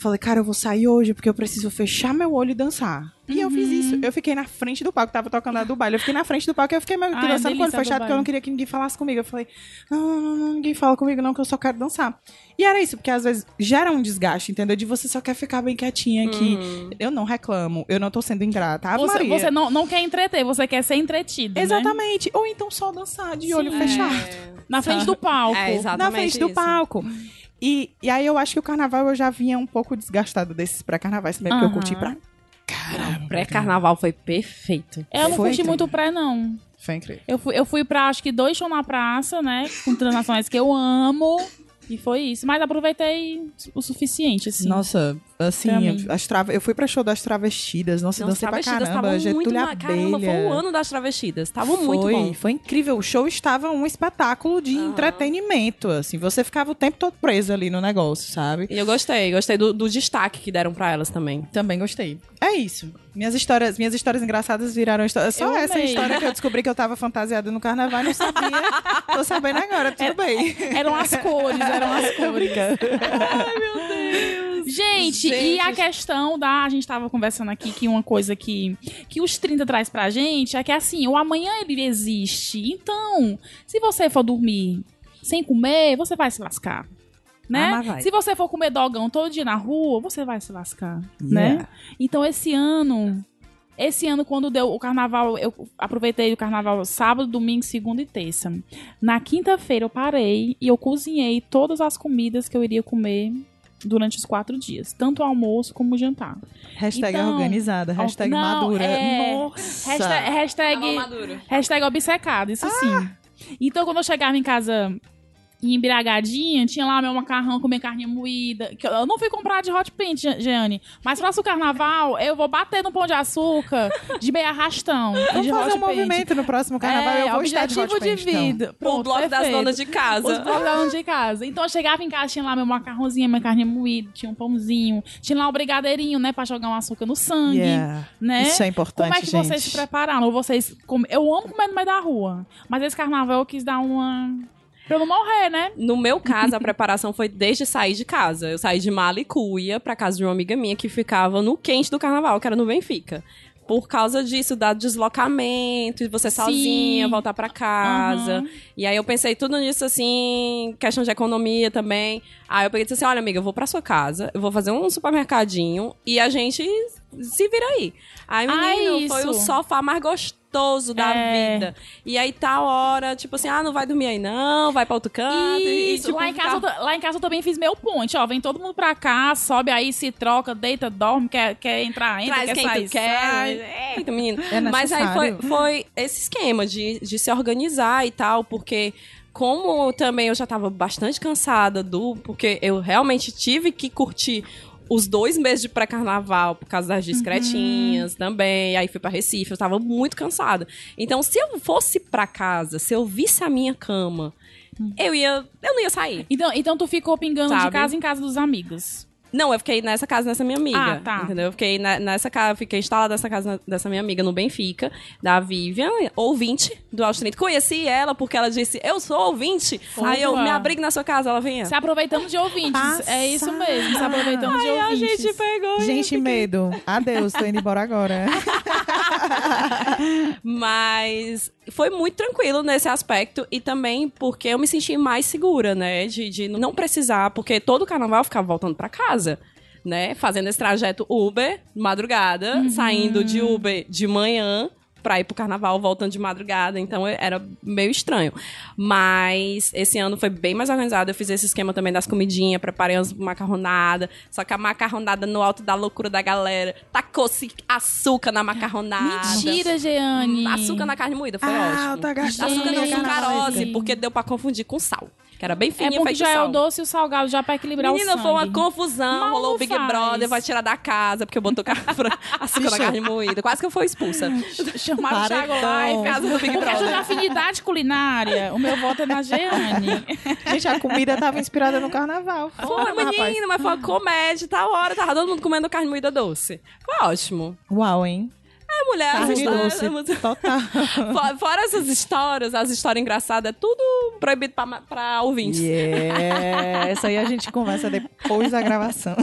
D: Falei, cara, eu vou sair hoje porque eu preciso fechar meu olho e dançar. E uhum. eu fiz isso. Eu fiquei na frente do palco, tava tocando a do baile. Eu fiquei na frente do palco e eu fiquei meio que dançando com o olho fechado porque eu não queria que ninguém falasse comigo. Eu falei, não, não, não, ninguém fala comigo não, que eu só quero dançar. E era isso, porque às vezes gera um desgaste, entendeu? De você só quer ficar bem quietinha aqui. Uhum. Eu não reclamo, eu não tô sendo ingrata.
B: você, Maria. você não, não quer entreter, você quer ser entretida.
D: Né? Exatamente. Né? Ou então só dançar de Sim. olho fechado. É.
B: Na frente do palco.
C: É,
D: na frente
C: isso.
D: do palco. E, e aí eu acho que o carnaval eu já vinha um pouco desgastado desses pré-carnavais também, porque eu curti pra
C: caramba. Pré-carnaval foi perfeito.
B: Eu não foi curti muito pré, não.
D: Foi incrível.
B: Eu fui, eu fui pra acho que dois shows na praça, né? Com transnacionais que eu amo. E foi isso. Mas aproveitei o suficiente, assim.
D: Nossa, assim, as trave... eu fui pra show das travestidas. Nossa, Não, dancei pra caramba. Getúlio Abelha. Caramba,
C: foi o ano das travestidas. Tava foi, muito bom.
D: Foi incrível. O show estava um espetáculo de uhum. entretenimento, assim. Você ficava o tempo todo preso ali no negócio, sabe?
C: E eu gostei. Gostei do, do destaque que deram pra elas também.
D: Também gostei. É isso. Minhas histórias, minhas histórias engraçadas viraram histórias. Só eu essa amei. história que eu descobri que eu tava fantasiada no carnaval e não sabia. Tô sabendo agora, tudo
B: era,
D: bem.
B: Eram as cores, eram as cores.
C: Ai, meu Deus.
B: Gente, gente, e a questão da. A gente tava conversando aqui que uma coisa que, que os 30 traz pra gente é que assim, o amanhã ele existe. Então, se você for dormir sem comer, você vai se lascar né? Ah, se você for comer dogão todo dia na rua, você vai se lascar, yeah. né? Então esse ano, esse ano quando deu o carnaval, eu aproveitei o carnaval sábado, domingo, segunda e terça. Na quinta-feira eu parei e eu cozinhei todas as comidas que eu iria comer durante os quatro dias, tanto o almoço como o jantar.
D: Hashtag então, organizada, hashtag não, madura.
B: É, Nossa! Hashtag, hashtag, hashtag obcecado, isso ah. sim. Então, quando eu chegava em casa embriagadinha, tinha lá meu macarrão com minha carne moída. Que eu não fui comprar de hot paint, Jeane. Mas próximo carnaval, eu vou bater no pão de açúcar de meia arrastão.
D: Vamos
B: de
D: fazer um paint. movimento no próximo carnaval. É, eu vou objetivo estar de, hot
B: de vida. Então.
C: Pronto, o bloco perfeito. das donas de casa.
B: Os blocos das donas de casa. Então eu chegava em casa, tinha lá meu macarrãozinho, minha carne moída, tinha um pãozinho, tinha lá o brigadeirinho, né, pra jogar um açúcar no sangue. Yeah. Né?
D: Isso é importante,
B: Como é que
D: gente.
B: vocês se prepararam? Vocês... Eu amo comer no meio da rua. Mas esse carnaval eu quis dar uma Pra não morrer, né?
C: No meu caso, a preparação foi desde sair de casa. Eu saí de Malicuia pra casa de uma amiga minha que ficava no quente do carnaval, que era no Benfica por causa disso, da deslocamento, de você Sim. sozinha, voltar para casa. Uhum. E aí eu pensei tudo nisso, assim, questão de economia também. Aí eu peguei e disse assim: olha, amiga, eu vou pra sua casa, eu vou fazer um supermercadinho e a gente se vira aí. Aí, menino, foi o sofá mais gostoso da é. vida. E aí, tal hora, tipo assim, ah, não vai dormir aí não, vai pra outro canto.
B: Isso,
C: tipo,
B: lá, em casa, eu, lá em casa eu também fiz meu ponte, ó, vem todo mundo pra cá, sobe aí, se troca, deita, dorme, quer, quer entrar, entra, Traz quer quem sair, tu quer.
C: Sai. Eita, menino. É Mas aí foi, foi esse esquema de, de se organizar e tal, porque como também eu já estava bastante cansada do. Porque eu realmente tive que curtir os dois meses de pré-carnaval, por causa das discretinhas uhum. também. Aí fui para Recife, eu tava muito cansada. Então, se eu fosse para casa, se eu visse a minha cama, uhum. eu ia. Eu não ia sair.
B: Então, então tu ficou pingando Sabe? de casa em casa dos amigos.
C: Não, eu fiquei nessa casa dessa minha amiga.
B: Ah, tá.
C: Entendeu? Eu fiquei nessa casa, fiquei instalada nessa casa dessa minha amiga no Benfica, da Vivian, ouvinte do Austríaco. Conheci ela porque ela disse: Eu sou ouvinte. Aí eu me abrigo na sua casa, ela vinha.
B: Se aproveitando de ouvintes. Passa. É isso mesmo, se aproveitando de ouvintes.
C: a gente pegou.
D: Gente, fiquei... medo. Adeus, tô indo embora agora.
C: Mas foi muito tranquilo nesse aspecto e também porque eu me senti mais segura, né? De, de não precisar, porque todo carnaval eu ficava voltando para casa. Né, fazendo esse trajeto Uber, madrugada, uhum. saindo de Uber de manhã, pra ir pro carnaval voltando de madrugada, então era meio estranho. Mas esse ano foi bem mais organizado. Eu fiz esse esquema também das comidinhas, preparei umas macarronada, só que a macarronada no alto da loucura da galera. Tacou-se açúcar na macarronada.
B: Mentira, Jeane!
C: Açúcar na carne moída, foi ah, ótimo. Tá açúcar não sucarose, porque deu pra confundir com sal. Que era bem fininho,
B: é porque já é o doce e o salgado, já pra equilibrar
C: Menina,
B: o sangue.
C: foi uma confusão. Mal rolou o Big faz. Brother, vai tirar da casa, porque botou açúcar na carne moída. Quase que eu fui expulsa.
B: Chamaram o Thiago Live, casa do Big Brother. Por afinidade culinária, o meu voto é na Jeane.
D: Gente, a comida tava inspirada no carnaval.
C: Foi, menina, mas foi uma comédia, tal hora, tava todo mundo comendo carne moída doce. Foi ótimo.
D: Uau, hein?
C: É, mulher,
D: Carne doce, total.
C: Fora essas histórias, as histórias engraçadas, é tudo proibido pra, pra ouvintes.
D: Yeah. Essa aí a gente conversa depois da gravação.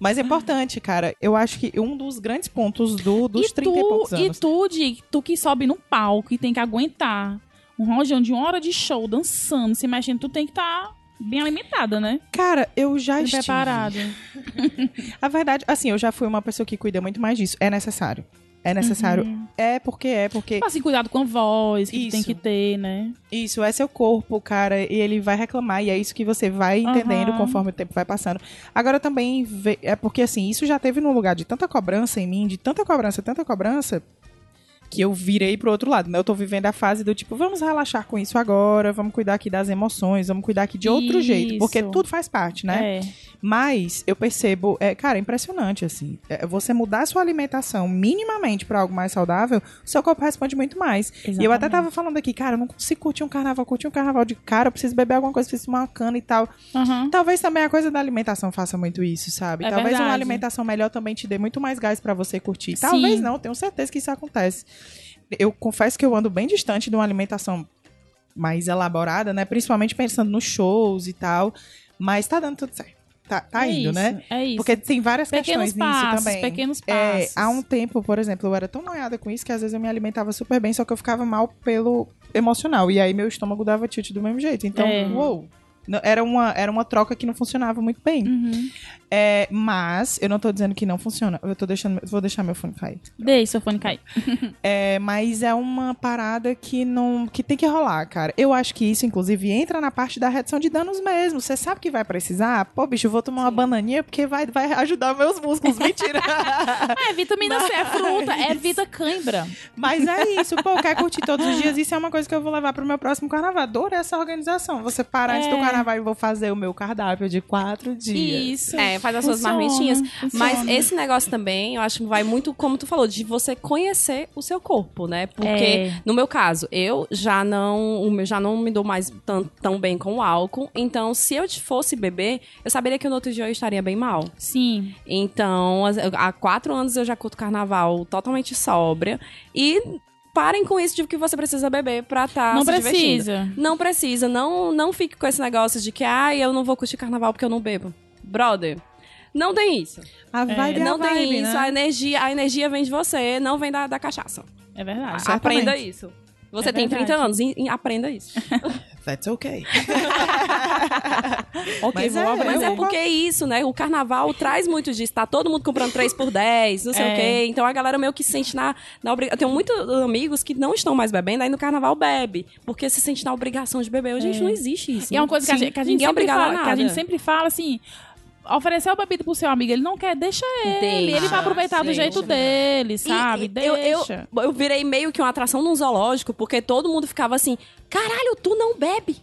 D: Mas é importante, cara. Eu acho que um dos grandes pontos do, dos e 30 tu, e poucos anos.
B: E tu, de, tu que sobe no palco e tem que aguentar um rojão de uma hora de show, dançando, se mexendo, tu tem que estar... Tá bem alimentada, né?
D: Cara, eu já
B: bem
D: estive.
B: preparado.
D: a verdade, assim, eu já fui uma pessoa que cuida muito mais disso. É necessário. É necessário. Uhum. É porque é, porque.
B: Tipo assim, cuidado com a voz, que tem que ter, né?
D: Isso, é seu corpo, cara, e ele vai reclamar, e é isso que você vai entendendo uhum. conforme o tempo vai passando. Agora também, é porque assim, isso já teve num lugar de tanta cobrança em mim, de tanta cobrança, tanta cobrança, que eu virei pro outro lado, né? Eu tô vivendo a fase do tipo, vamos relaxar com isso agora, vamos cuidar aqui das emoções, vamos cuidar aqui de outro isso. jeito, porque tudo faz parte, né? É. Mas eu percebo, é, cara, é impressionante, assim. É, você mudar a sua alimentação minimamente para algo mais saudável, o seu corpo responde muito mais. Exatamente. E eu até tava falando aqui, cara, eu não consigo curtir um carnaval, curtir um carnaval de cara, eu preciso beber alguma coisa, preciso tomar uma cana e tal. Uhum. Talvez também a coisa da alimentação faça muito isso, sabe? É Talvez verdade. uma alimentação melhor também te dê muito mais gás para você curtir. Talvez Sim. não, tenho certeza que isso acontece. Eu confesso que eu ando bem distante de uma alimentação mais elaborada, né? Principalmente pensando nos shows e tal. Mas tá dando tudo certo tá, tá
B: é
D: indo,
B: isso,
D: né?
B: É isso.
D: Porque tem várias
B: pequenos
D: questões passos,
B: nisso também. Pequenos passos.
D: É, há um tempo, por exemplo, eu era tão noiada com isso que às vezes eu me alimentava super bem, só que eu ficava mal pelo emocional. E aí meu estômago dava tilt do mesmo jeito. Então, é. uou. Era uma, era uma troca que não funcionava muito bem.
B: Uhum.
D: É, mas, eu não tô dizendo que não funciona. Eu tô deixando, vou deixar meu fone cair.
B: Deixe seu fone cair.
D: é, mas é uma parada que não que tem que rolar, cara. Eu acho que isso, inclusive, entra na parte da redução de danos mesmo. Você sabe que vai precisar? Pô, bicho, eu vou tomar Sim. uma bananinha porque vai, vai ajudar meus músculos. Mentira.
B: é, vitamina mas... C é fruta, é vida cãibra.
D: Mas é isso. Pô, quer curtir todos os dias? Isso é uma coisa que eu vou levar pro meu próximo carnaval. Adoro essa organização. Você parar é. antes do carnaval e vou fazer o meu cardápio de quatro dias.
C: Isso. É, faz as suas marmitinhas. Mas esse negócio também, eu acho que vai muito, como tu falou, de você conhecer o seu corpo, né? Porque, é. no meu caso, eu já não, já não me dou mais tão, tão bem com o álcool. Então, se eu fosse beber, eu saberia que no outro dia eu estaria bem mal.
B: Sim.
C: Então, há quatro anos eu já curto carnaval totalmente sóbria. E parem com isso de que você precisa beber pra estar tá
B: Não
C: se
B: precisa.
C: Divertindo. Não precisa. Não, não fique com esse negócio de que, ah, eu não vou curtir carnaval porque eu não bebo. Brother, não tem isso.
D: A vibe é,
C: não
D: a
C: tem
D: isso.
C: Né? A, energia, a energia vem de você, não vem da, da cachaça.
B: É verdade.
C: Aprenda isso. Você é tem verdade. 30 anos, e, e aprenda isso.
D: That's okay.
C: ok, mas é, mas é porque é isso, né? O carnaval traz muito disso. Tá todo mundo comprando 3 por 10, não sei é. o quê. Então a galera meio que se sente na, na obrigação. Tenho muitos amigos que não estão mais bebendo, aí no carnaval bebe. Porque se sente na obrigação de beber. Gente, é. não existe isso.
B: E é uma coisa que a gente, que a gente sempre fala, que a gente sempre fala assim oferecer o bebida pro seu amigo, ele não quer, deixa ele. Deixa, ele vai aproveitar do jeito dele, sabe? E, deixa.
C: Eu, eu, eu virei meio que uma atração num zoológico, porque todo mundo ficava assim: caralho, tu não bebe.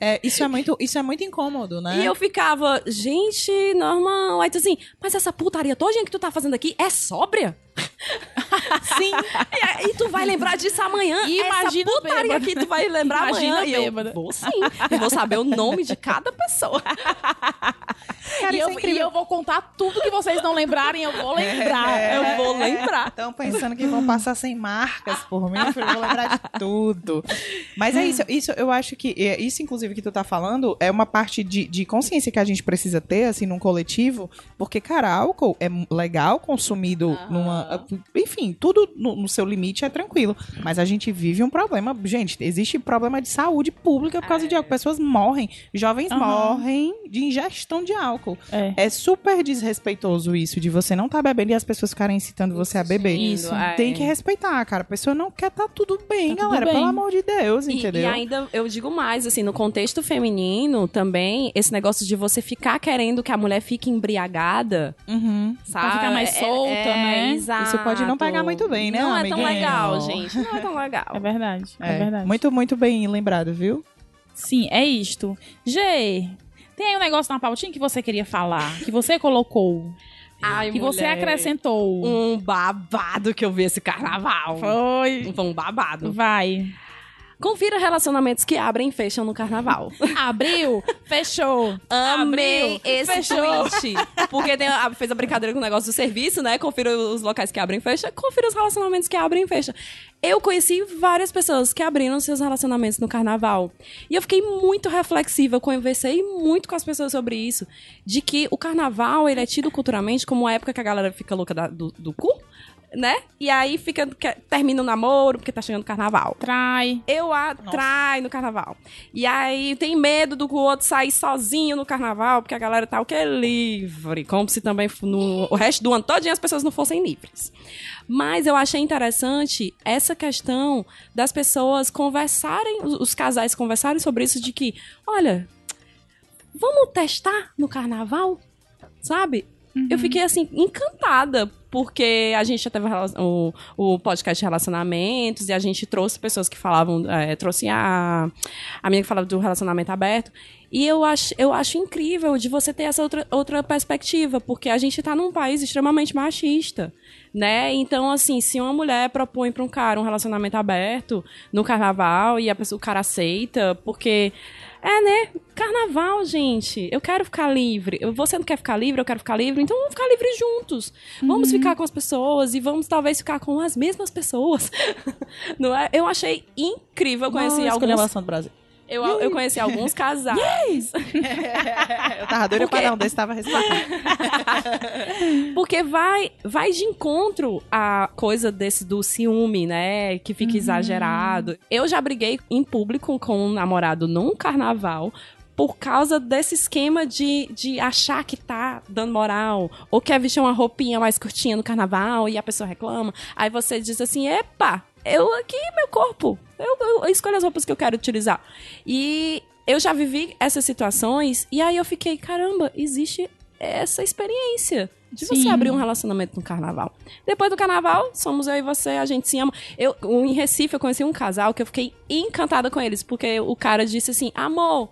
D: É, isso é muito, isso é muito incômodo, né?
C: E eu ficava, gente, normal. Aí tu assim, mas essa putaria toda que tu tá fazendo aqui é sóbria?
B: Sim.
C: E, e, tu vai lembrar disso amanhã. Imagina essa putaria bêbada. que tu vai lembrar Imagina amanhã. Bêbada. E eu vou sim. Eu vou saber o nome de cada pessoa.
D: cara,
B: e, eu,
D: é
B: e eu vou contar tudo que vocês não lembrarem, eu vou lembrar.
D: É.
C: Eu vou lembrar.
D: Estão pensando que vão passar sem marcas por mim, eu vou lembrar de tudo. Mas é isso, isso eu acho que, é, isso inclusive que tu tá falando, é uma parte de, de consciência que a gente precisa ter, assim, num coletivo, porque, cara, álcool é legal consumido numa... Enfim, tudo no, no seu limite é tranquilo, mas a gente vive um problema, gente, existe problema de saúde pública por causa de álcool, pessoas morrem, jovens morrem de ingestão de álcool.
B: É.
D: É super desrespeitoso isso, de você não estar bebendo e as pessoas ficarem incitando você a beber.
B: Isso,
C: é.
D: Tem que respeitar, cara. A pessoa não quer tá tudo bem,
B: Tá tudo
D: galera.
B: bem.
D: Pelo amor de Deus,
C: E,
D: entendeu?
C: e ainda, eu digo mais, assim, no contexto feminino também, esse negócio de você ficar querendo que a mulher fique embriagada,
D: Uhum.
C: sabe?
B: ficar mais
C: É-
B: solta,
C: é,
B: né?
C: Exato.
D: Isso pode não pegar muito bem, né,
C: Não é tão
D: amiguinho?
C: legal, gente. Não é tão legal.
B: É verdade, é,
D: É,
B: verdade.
D: Muito, muito bem lembrado, viu?
B: Sim, é isto. G, tem aí um negócio na pautinha que você queria falar, que você colocou,
C: Ai,
B: que você
C: mulher.
B: acrescentou.
C: Um babado que eu vi esse carnaval.
B: Foi.
C: Foi um babado.
B: Vai.
C: Confira relacionamentos que abrem e fecham no carnaval.
B: Abriu, fechou.
C: Amei
B: Abriu,
C: esse
B: fechou.
C: tweet. Porque tem a- fez a brincadeira com o negócio do serviço, né? Confira os locais que abrem e fecham. Confira os relacionamentos que abrem e fecham. Eu conheci várias pessoas que abriram seus relacionamentos no carnaval. E eu fiquei muito reflexiva, conversei muito com as pessoas sobre isso. De que o carnaval, ele é tido culturalmente como uma época que a galera fica louca da- do, do cu, né? E aí fica, que- termina o namoro porque tá chegando o carnaval.
B: Trai.
C: Eu atrai no carnaval. E aí tem medo do outro sair sozinho no carnaval, porque a galera tá o quê? Livre. Como se também no, o resto do ano todinho as pessoas não fossem livres. Mas eu achei interessante essa questão das pessoas conversarem, os, os casais conversarem sobre isso, de que, olha, vamos testar no carnaval? Sabe? Eu fiquei assim, encantada, porque a gente já teve o, o podcast relacionamentos e a gente trouxe pessoas que falavam, é, trouxe a, a minha que falava do relacionamento aberto. E eu acho, eu acho incrível de você ter essa outra, outra perspectiva, porque a gente tá num país extremamente machista, né? Então, assim, se uma mulher propõe pra um cara um relacionamento aberto no carnaval e a pessoa, o cara aceita, porque. É, né? Carnaval, gente. Eu quero ficar livre. Você não quer ficar livre, eu quero ficar livre. Então vamos ficar livres juntos. Vamos ficar com as pessoas e vamos talvez ficar com as mesmas pessoas. Não é? Eu achei incrível. Eu conheci alguns.
D: do Brasil.
C: Eu, eu conheci alguns casais.
D: Eu tava doida
C: Porque-
D: pra dar um desse, tava respirando.
C: Porque vai, vai de encontro a coisa desse do ciúme, né? Que fica exagerado. Eu já briguei em público com um namorado num carnaval. Por causa desse esquema de, de achar que tá dando moral, ou quer vestir uma roupinha mais curtinha no carnaval e a pessoa reclama. Aí você diz assim: epa, eu aqui, meu corpo, eu, eu escolho as roupas que eu quero utilizar. E eu já vivi essas situações, e aí eu fiquei: caramba, existe essa experiência de você
B: Sim.
C: abrir um relacionamento no carnaval. Depois do carnaval, somos eu e você, a gente se ama. Eu, em Recife, eu conheci um casal que eu fiquei encantada com eles, porque o cara disse assim: amor.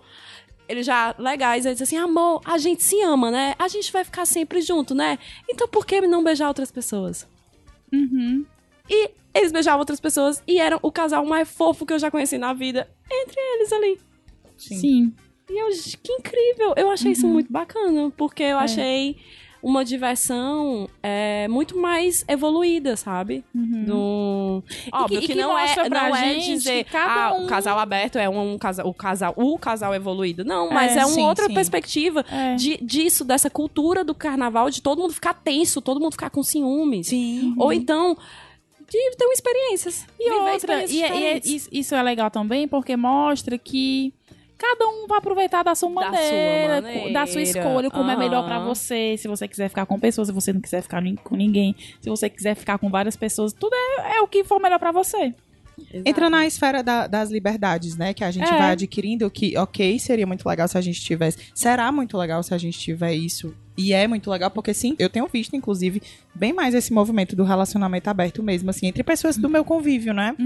C: Eles já legais, ele disse assim: amor, a gente se ama, né? A gente vai ficar sempre junto, né? Então por que não beijar outras pessoas?
B: Uhum.
C: E eles beijavam outras pessoas e eram o casal mais fofo que eu já conheci na vida entre eles ali.
B: Sim.
C: E eu, que incrível! Eu achei isso muito bacana, porque eu achei uma diversão é, muito mais evoluída, sabe? No... Óbvio
B: e
C: que,
B: que
C: não é,
B: pra
C: não é
B: gente
C: dizer
B: que cada
C: ah,
B: um-
C: o casal aberto é um, casal, o casal, o casal evoluído. Não, mas
B: É,
C: é, uma
D: sim,
C: outra
D: sim.
C: perspectiva
B: É.
C: de, disso, dessa cultura do carnaval, de todo mundo ficar tenso, todo mundo ficar com ciúmes.
D: Sim.
C: Ou então, de ter experiências.
B: E
C: viver
B: outra,
C: experiências
B: e, é- e é- isso, é legal também, porque mostra que cada um vai aproveitar da sua
C: Da sua
B: maneira,
C: maneira.
B: da sua escolha, como é melhor pra
C: Aham.
B: você. Se você quiser ficar com pessoas, se você não quiser ficar com ninguém, se você quiser ficar com várias pessoas, tudo é, é o que for melhor pra você.
D: Entra na esfera da- das liberdades, né? Que a gente
B: É.
D: vai adquirindo, que, ok, seria muito legal se a gente tivesse. Será muito legal se a gente tiver isso. E é muito legal, porque sim, eu tenho visto, inclusive, bem mais esse movimento do relacionamento aberto mesmo, assim, entre pessoas do meu convívio, né?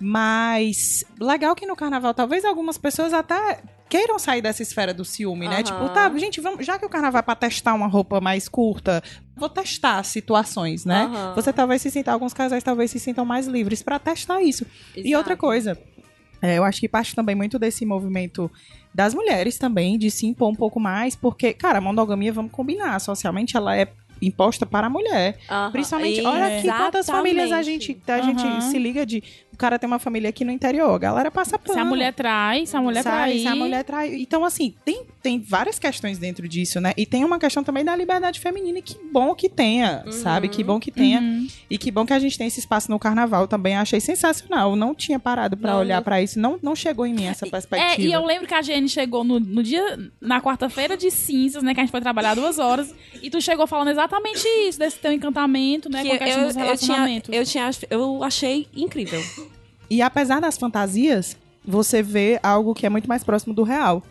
D: Mas legal que no carnaval, talvez algumas pessoas até queiram sair dessa esfera do ciúme, né?
C: Aham.
D: Tipo, tá, gente, vamos, já que o carnaval é pra testar uma roupa mais curta, vou testar situações, né?
C: Aham.
D: Você talvez se sinta, alguns casais talvez se sintam mais livres pra testar isso. E outra
C: Exato.
D: coisa, É, eu acho que parte também muito desse movimento das mulheres também, de se impor um pouco mais, porque, cara, a monogamia, vamos combinar, socialmente ela é imposta para a mulher. Principalmente, olha aqui quantas famílias a gente, a gente se liga de o cara tem uma família aqui no interior, a galera passa pano.
B: Se a mulher trai, se a mulher trai.
D: Se a mulher trai. Então, assim, tem, tem várias questões dentro disso, né? E tem uma questão também da liberdade feminina, e que bom que tenha, uhum. sabe? Que bom que tenha. Uhum. E que bom que a gente tem esse espaço no carnaval também. Achei sensacional. Eu não tinha parado para olhar para isso. Não, não chegou em mim essa perspectiva.
B: É, e eu lembro que a Jenny chegou no, no dia, na quarta-feira de cinzas, né? Que a gente foi trabalhar duas horas. E tu chegou falando exatamente isso, desse teu encantamento, né? Que com a questão eu, dos relacionamentos.
C: Eu, tinha, eu, tinha, eu achei incrível.
D: E apesar das fantasias, você vê algo que é muito mais próximo do real.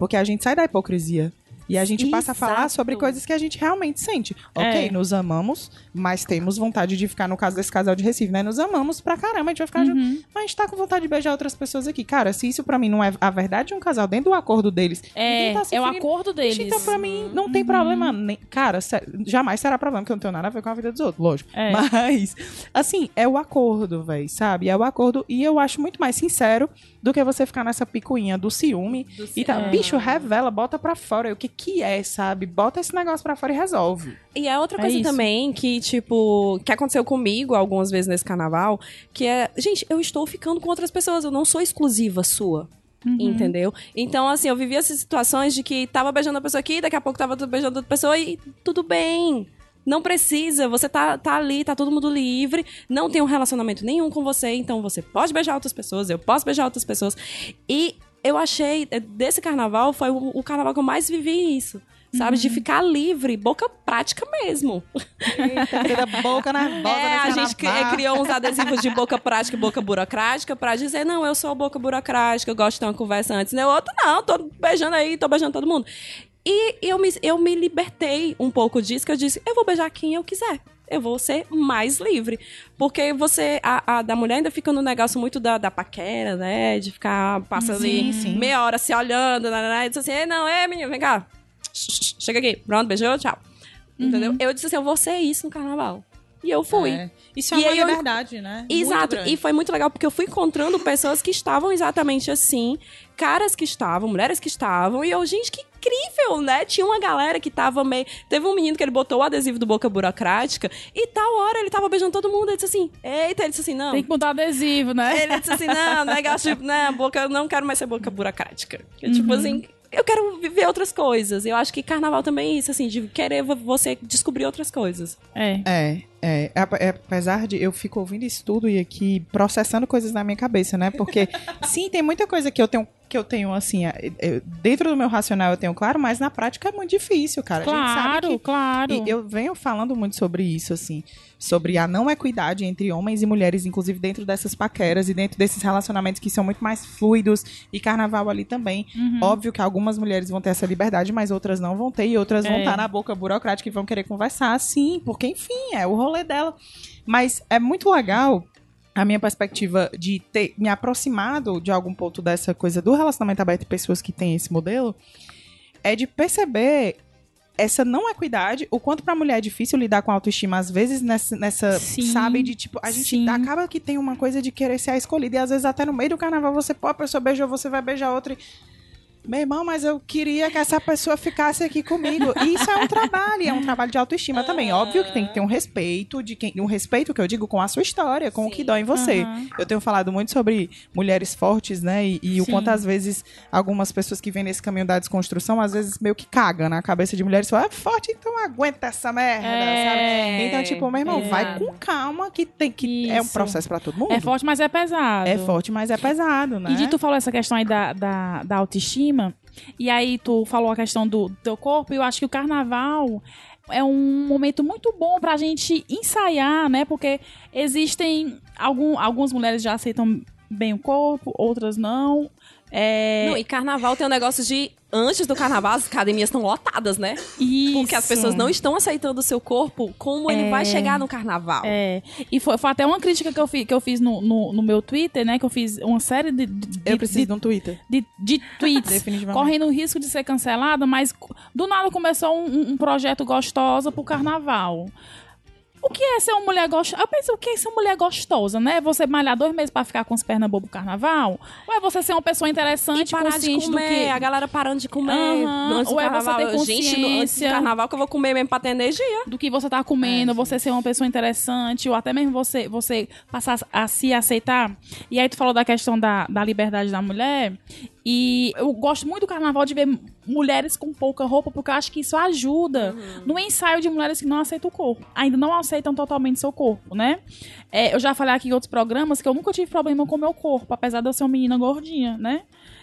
D: Porque a gente sai da hipocrisia. E a gente passa Exato. a falar sobre coisas que a gente realmente sente. Ok, é. nos amamos, mas temos vontade de ficar, no caso desse casal de Recife, né? Nos amamos pra caramba, a gente vai ficar uhum. junto. Mas a gente tá com vontade de beijar outras pessoas aqui. Cara, se isso pra mim não é a verdade de um casal dentro do acordo deles.
B: É, tá é o acordo deles.
D: Então, pra mim, não tem uhum. problema. Nem, cara, jamais será problema, porque eu não tenho nada a ver com a vida dos outros, lógico. É. Mas, assim, é o acordo, velho, sabe? É o acordo. E eu acho muito mais sincero do que você ficar nessa picuinha do ciúme. Do e tá, bicho, revela, bota pra fora. O que que é, sabe? Bota esse negócio pra fora e resolve.
C: E é outra coisa é também que, tipo, que aconteceu comigo algumas vezes nesse carnaval, que é, gente, eu estou ficando com outras pessoas, eu não sou exclusiva sua. Uhum. Entendeu? Então, assim, eu vivi essas situações de que tava beijando a pessoa aqui, daqui a pouco tava beijando outra pessoa e tudo bem. Não precisa, você tá, tá ali, tá todo mundo livre, não tem um relacionamento nenhum com você, então você pode beijar outras pessoas, eu posso beijar outras pessoas. E eu achei, eh, desse carnaval, foi o, o carnaval que eu mais vivi isso sabe? Uhum. De ficar livre, boca prática mesmo.
D: Eita, boca nervosa.
C: É, a gente criou uns adesivos de boca prática e boca burocrática pra dizer, não, eu sou boca burocrática, eu gosto de ter uma conversa antes. Né? O outro, não, tô beijando aí, tô beijando todo mundo. E eu me, eu me libertei um pouco disso, que eu disse, eu vou beijar quem eu quiser eu vou ser mais livre. Porque você, a, a, da mulher ainda fica no negócio muito da, da paquera, né? De ficar passando ali meia hora se olhando, né? né, né. E diz assim, não, é, menino, vem cá. Chega aqui. Pronto, beijou, tchau. Uhum. Entendeu? Eu disse assim, eu vou ser isso no carnaval. E eu fui. É.
D: Isso é uma liberdade, eu... né?
C: Exato. E foi muito legal porque eu fui encontrando pessoas que estavam exatamente assim, caras que estavam, mulheres que estavam, e eu, gente, que incrível, né? Tinha uma galera que tava meio. Teve um menino que ele botou o adesivo do Boca Burocrática e tal hora ele tava beijando todo mundo. Ele disse assim: Eita, ele disse assim: Não.
B: Tem que mudar adesivo, né?
C: Ele disse assim: Não, negócio, tipo, né? Boca, eu não quero mais ser Boca Burocrática. Tipo uhum. Tipo assim eu quero viver outras coisas. Eu acho que carnaval também é isso, assim, de querer você descobrir outras coisas.
B: É.
D: É, é. Apesar de eu fico ouvindo isso tudo e aqui processando coisas na minha cabeça, né? Porque, sim, tem muita coisa que eu tenho que eu tenho, assim, dentro do meu racional eu tenho claro, mas na prática é muito difícil, cara.
B: Claro,
D: que,
B: claro.
D: E eu venho falando muito sobre isso, assim, sobre a não equidade entre homens e mulheres, inclusive dentro dessas paqueras e dentro desses relacionamentos que são muito mais fluidos e carnaval ali também. Uhum. Óbvio que algumas mulheres vão ter essa liberdade, mas outras não vão ter e outras é. vão estar na boca burocrática e vão querer conversar, sim, porque enfim, é o rolê dela. Mas é muito legal a minha perspectiva de ter me aproximado de algum ponto dessa coisa do relacionamento aberto de pessoas que têm esse modelo é de perceber essa não equidade, o quanto pra mulher é difícil lidar com a autoestima, às vezes nessa, nessa sabe, de tipo, a gente sim. acaba que tem uma coisa de querer ser a escolhida, e às vezes até no meio do carnaval você, pô, a pessoa beijou, você vai beijar outra e meu irmão, mas eu queria que essa pessoa ficasse aqui comigo. E isso é um trabalho, é um trabalho de autoestima também. Óbvio que tem que ter um respeito de quem, um respeito que eu digo com a sua história, com Sim. o que dói em você. Uhum. Eu tenho falado muito sobre mulheres fortes, né? E, e o quanto às vezes algumas pessoas que vêm nesse caminho da desconstrução, às vezes meeu que cagam na cabeça de mulheres, falam, é forte, então aguenta essa merda, é, sabe? Então, tipo, meu irmão, é. vai com calma que tem que isso. é um processo para todo mundo.
B: É forte, mas é pesado.
D: É forte, mas é pesado, né?
B: E de tu falou essa questão aí da, da, da autoestima e aí tu falou a questão do, do teu corpo, e eu acho que o carnaval é um momento muito bom pra gente ensaiar, né? Porque existem algum, algumas mulheres já aceitam bem o corpo, outras não. É...
C: Não, e carnaval tem um negócio de antes do carnaval, as academias estão lotadas, né?
B: Isso.
C: Porque as pessoas não estão aceitando o seu corpo como é. ele vai chegar no carnaval.
B: É. E foi, foi, até uma crítica que eu, fiz, que eu fiz no, no, no, meu Twitter, né? Que eu fiz uma série de. de
D: eu preciso de, de um Twitter.
B: De, de tweets. correndo o risco de ser cancelada, mas do nada começou um, um projeto gostosa pro carnaval O que é ser uma mulher gostosa? Eu penso, o que é ser uma mulher gostosa, né? Você malhar dois meses pra ficar com as pernas bobo carnaval? Ou é você ser uma pessoa interessante,
C: e parar
B: consciente
C: de comer,
B: do que...
C: a galera parando de comer do
B: ou é você ter
C: Eu, Gente, no- antes do
B: consciência.
C: carnaval que eu vou comer mesmo pra ter energia.
B: do que você tá comendo, você ser uma pessoa interessante, ou até mesmo você, você passar a se aceitar. E aí tu falou da questão da, da liberdade da mulher. E eu gosto muito do carnaval de ver mulheres com pouca roupa, porque eu acho que isso ajuda no ensaio de mulheres que não aceitam o corpo. Ainda não aceitam totalmente seu corpo, né? É, eu já falei aqui em outros programas que eu nunca tive problema com o meu corpo, apesar de eu ser uma menina gordinha, né?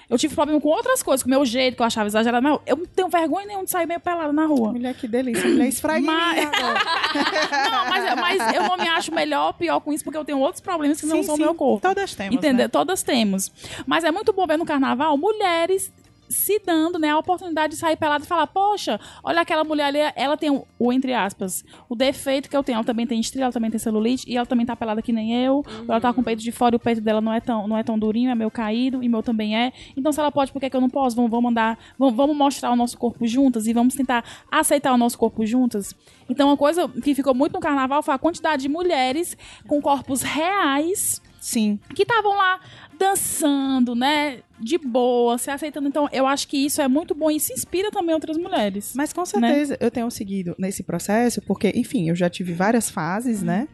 B: Eu tive problema com outras coisas, com o meu jeito, que eu achava exagerado. Mas eu não tenho vergonha nenhuma de sair meio pelada na rua.
D: Mulher, que delícia. Mulher esfraga em mim
B: Mas-
D: agora.
B: Não, mas, mas eu não me acho melhor ou pior com isso, porque eu tenho outros problemas que não
D: Sim,
B: são
D: sim,
B: meu corpo.
D: Todas temos,
B: Entendeu?
D: né?
B: Todas temos. Mas é muito bom ver no carnaval mulheres se dando, né, a oportunidade de sair pelada e falar, poxa, olha aquela mulher ali, ela tem o, o, entre aspas, o defeito que eu tenho, ela também tem estria, ela também tem celulite, e ela também tá pelada que nem eu, ou ela tá com o peito de fora e o peito dela não é tão, não é tão durinho, é meio caído, e meu também é. Então se ela pode, por que, que eu não posso? Vamos, vamos mandar, vamos, vamos mostrar o nosso corpo juntas e vamos tentar aceitar o nosso corpo juntas. Então uma coisa que ficou muito no carnaval foi a quantidade de mulheres com corpos reais
D: Sim.
B: que estavam lá dançando, né? De boa, se aceitando. Então, eu acho que isso é muito bom e isso inspira também outras mulheres.
D: Mas com certeza eu tenho seguido nesse processo, porque, enfim, eu já tive várias fases, né?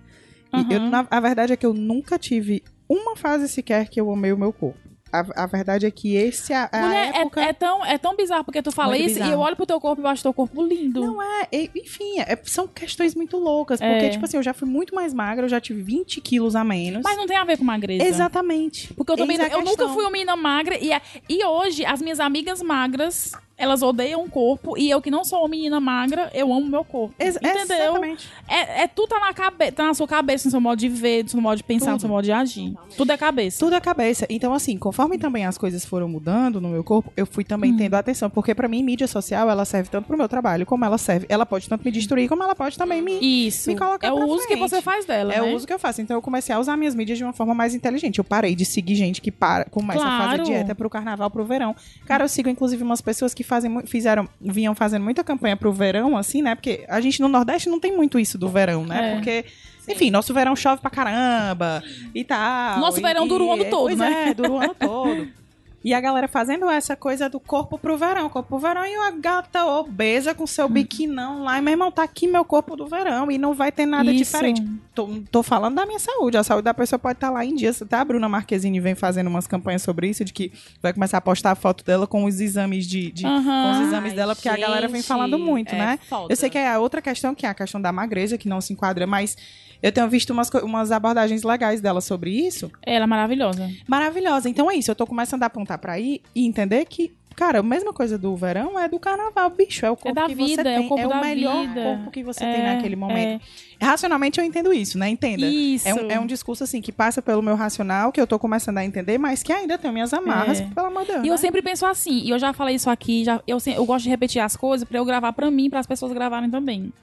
D: E eu,
B: Uhum.
D: na- a verdade é que eu nunca tive uma fase sequer que eu amei o meu corpo. A, a verdade é que esse é a, a
B: Mulher, é-
D: época...
B: é, tão, é tão bizarro porque tu fala
D: Muito
B: isso e
D: bizarro.
B: eu olho pro teu corpo e eu acho teu corpo lindo.
D: Não é, e- enfim, é- são questões muito loucas. Porque,
B: É.
D: tipo assim, eu já fui muito mais magra, eu já tive 20 quilos a menos.
B: Mas não tem a ver com magreza.
D: Exatamente.
B: Porque eu também
D: Eis
B: eu nunca fui uma menina magra e, é- e hoje as minhas amigas magras, elas odeiam o corpo e eu que não sou uma menina magra, eu amo meu corpo.
D: Ex-
B: entendeu?
D: Exatamente.
B: É, é tudo tá na tá na sua cabeça, no seu modo de ver, no seu modo de pensar, no
D: Tudo.
B: seu modo de agir. Tudo é cabeça.
D: Tudo a cabeça. Então, assim, conforme também as coisas foram mudando no meu corpo, eu fui
B: Hum.
D: também tendo atenção. Porque, pra mim, mídia social, ela serve tanto pro meu trabalho, como ela serve. Ela pode tanto me destruir, como ela pode também me.
B: Isso.
D: Me colocar
B: é o uso que
D: frente.
B: você faz dela,
D: É
B: né?
D: o uso que eu faço. Então eu comecei a usar minhas mídias de uma forma mais inteligente. Eu parei de seguir gente que para, começa a fazer
B: Claro.
D: dieta pro carnaval, pro verão. Cara, eu sigo inclusive umas pessoas que fazem, fizeram, vinham fazendo muita campanha pro verão, assim, né? Porque a gente no Nordeste não tem muito isso do verão, né?
B: É.
D: Porque enfim, nosso verão chove pra caramba e tal.
B: Nosso
D: e-
B: verão dura o ano todo, né?
D: É, dura o ano todo. E a galera fazendo essa coisa do corpo pro verão, corpo pro verão, e a gata obesa com seu biquinão lá, e meu irmão, tá aqui meu corpo do verão, e não vai ter nada
B: Isso.
D: diferente. Tô, tô falando da minha saúde, a saúde da pessoa pode estar lá em dias. Até a Bruna Marquezine vem fazendo umas campanhas sobre isso, de que vai começar a postar a foto dela com os exames de. de-
B: Aham.
D: Com os exames
C: Ai,
D: dela, porque a galera vem
C: gente,
D: falando muito,
C: é
D: né?
C: foda.
D: Eu sei que é a outra questão, que é a questão da magreza, que não se enquadra, mas eu tenho visto umas, umas abordagens legais dela sobre isso.
B: Ela é maravilhosa.
D: Maravilhosa. Então é isso, eu tô começando a apontar pra aí e entender que, cara, a mesma coisa do verão é do carnaval, bicho. É o corpo
B: da
D: que
B: vida,
D: você
B: é o
D: tem.
B: corpo da
D: melhor
B: vida.
D: corpo que você
B: É,
D: tem naquele momento. Racionalmente eu entendo isso, né? Entenda.
B: Isso.
D: É um, é um discurso, assim, que passa pelo meu racional, que eu tô começando a entender, mas que ainda tem minhas amarras,
B: É.
D: pelo amor de Deus.
B: E eu
D: né?
B: sempre penso assim, e eu já falei isso aqui, já, eu, eu gosto de repetir as coisas pra eu gravar pra mim, para as pessoas gravarem também.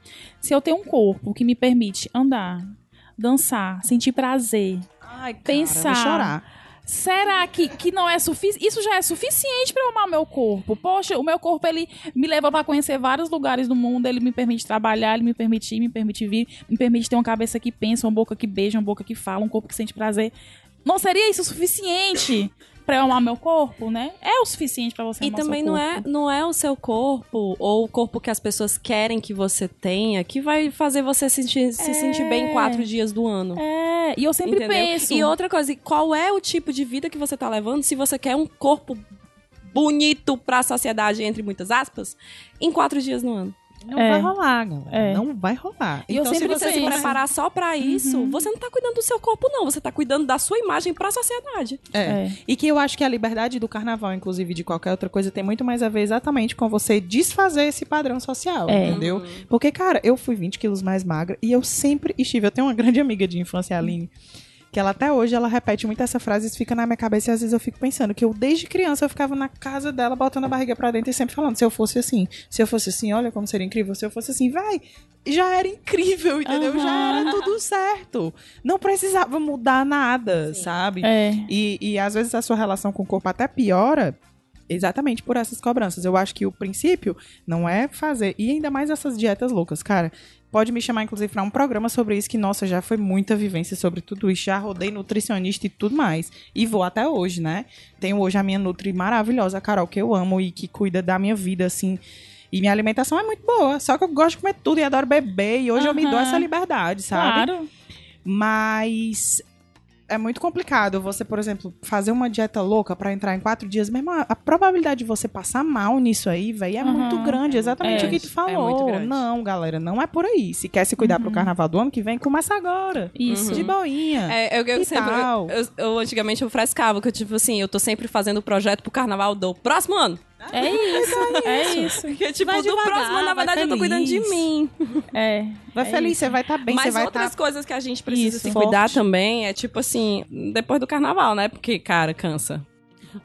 B: Se eu tenho um corpo que me permite andar, dançar, sentir prazer,
D: Ai, cara,
B: pensar. Será que, que não é suficiente? Isso já é suficiente pra eu amar meu corpo. Poxa, o meu corpo ele me leva pra conhecer vários lugares do mundo, ele me permite trabalhar, ele me permite ir, me permite vir, me permite ter uma cabeça que pensa, uma boca que beija, uma boca que fala, um corpo que sente prazer. Não seria isso suficiente pra eu amar meu corpo, né? É o suficiente pra você
C: E
B: amar
C: também
B: seu
C: não
B: corpo.
C: é, não é o seu corpo ou o corpo que as pessoas querem que você tenha que vai fazer você sentir- se sentir bem em quatro dias do ano.
B: É, e eu sempre
C: entendeu?
B: penso.
C: E outra coisa, qual é o tipo de vida que você tá levando se você quer um corpo bonito pra sociedade, entre muitas aspas, em quatro dias no ano?
D: Não
B: É.
D: vai rolar, galera.
B: É.
D: Não vai rolar.
B: E eu
D: então,
B: sempre
D: se você
C: se preparar só pra isso, você não tá cuidando do seu corpo, não. Você tá cuidando da sua imagem pra sociedade.
D: É.
B: É.
D: E que eu acho que a liberdade do carnaval, inclusive de qualquer outra coisa, tem muito mais a ver exatamente com você desfazer esse padrão social,
B: É.
D: entendeu? Porque, cara, eu fui 20 quilos mais magra e eu sempre estive. Eu tenho uma grande amiga de infância, a Aline, que ela até hoje ela repete muito essa frase, isso fica na minha cabeça e às vezes eu fico pensando que eu desde criança eu ficava na casa dela botando a barriga pra dentro e sempre falando, se eu fosse assim, se eu fosse assim, olha como seria incrível, se eu fosse assim, vai. Já era incrível, entendeu? Já
B: Aham.
D: era tudo certo. Não precisava mudar nada, sabe?
B: É.
D: E, e às vezes a sua relação com o corpo até piora exatamente por essas cobranças. Eu acho que o princípio não é fazer. E ainda mais essas dietas loucas, cara. Pode me chamar, inclusive, para um programa sobre isso, que, nossa, já foi muita vivência sobre tudo isso. Já rodei nutricionista e tudo mais. E vou até hoje, né? Tenho hoje a minha Nutri maravilhosa, a Carol, que eu amo e que cuida da minha vida, assim. E minha alimentação é muito boa. Só que eu gosto de comer tudo e adoro beber. E hoje uhum. eu me dou essa liberdade, sabe? Claro. Mas é muito complicado você, por exemplo, fazer uma dieta louca para entrar em quatro dias. Mesmo a, a, probabilidade de você passar mal nisso aí, velho, é uhum. muito grande. Exatamente é, o que tu é falou. É não, galera, não é por aí. Se quer se cuidar uhum. pro carnaval do ano que vem, começa agora. Isso. De boinha.
C: É, eu, eu sempre. Eu, eu, eu, antigamente eu frescava, que eu, tipo assim, eu tô sempre fazendo o projeto pro carnaval do próximo ano.
B: É isso, é isso.
C: Porque, tipo, vai do devagar, próximo, na verdade, eu tô cuidando de mim.
D: É. Vai é feliz, isso. você vai estar tá bem,
C: Mas
D: você vai
C: outras
D: tá...
C: coisas que a gente precisa isso, se forte. cuidar também é, tipo assim, depois do carnaval, né? Porque, cara, cansa.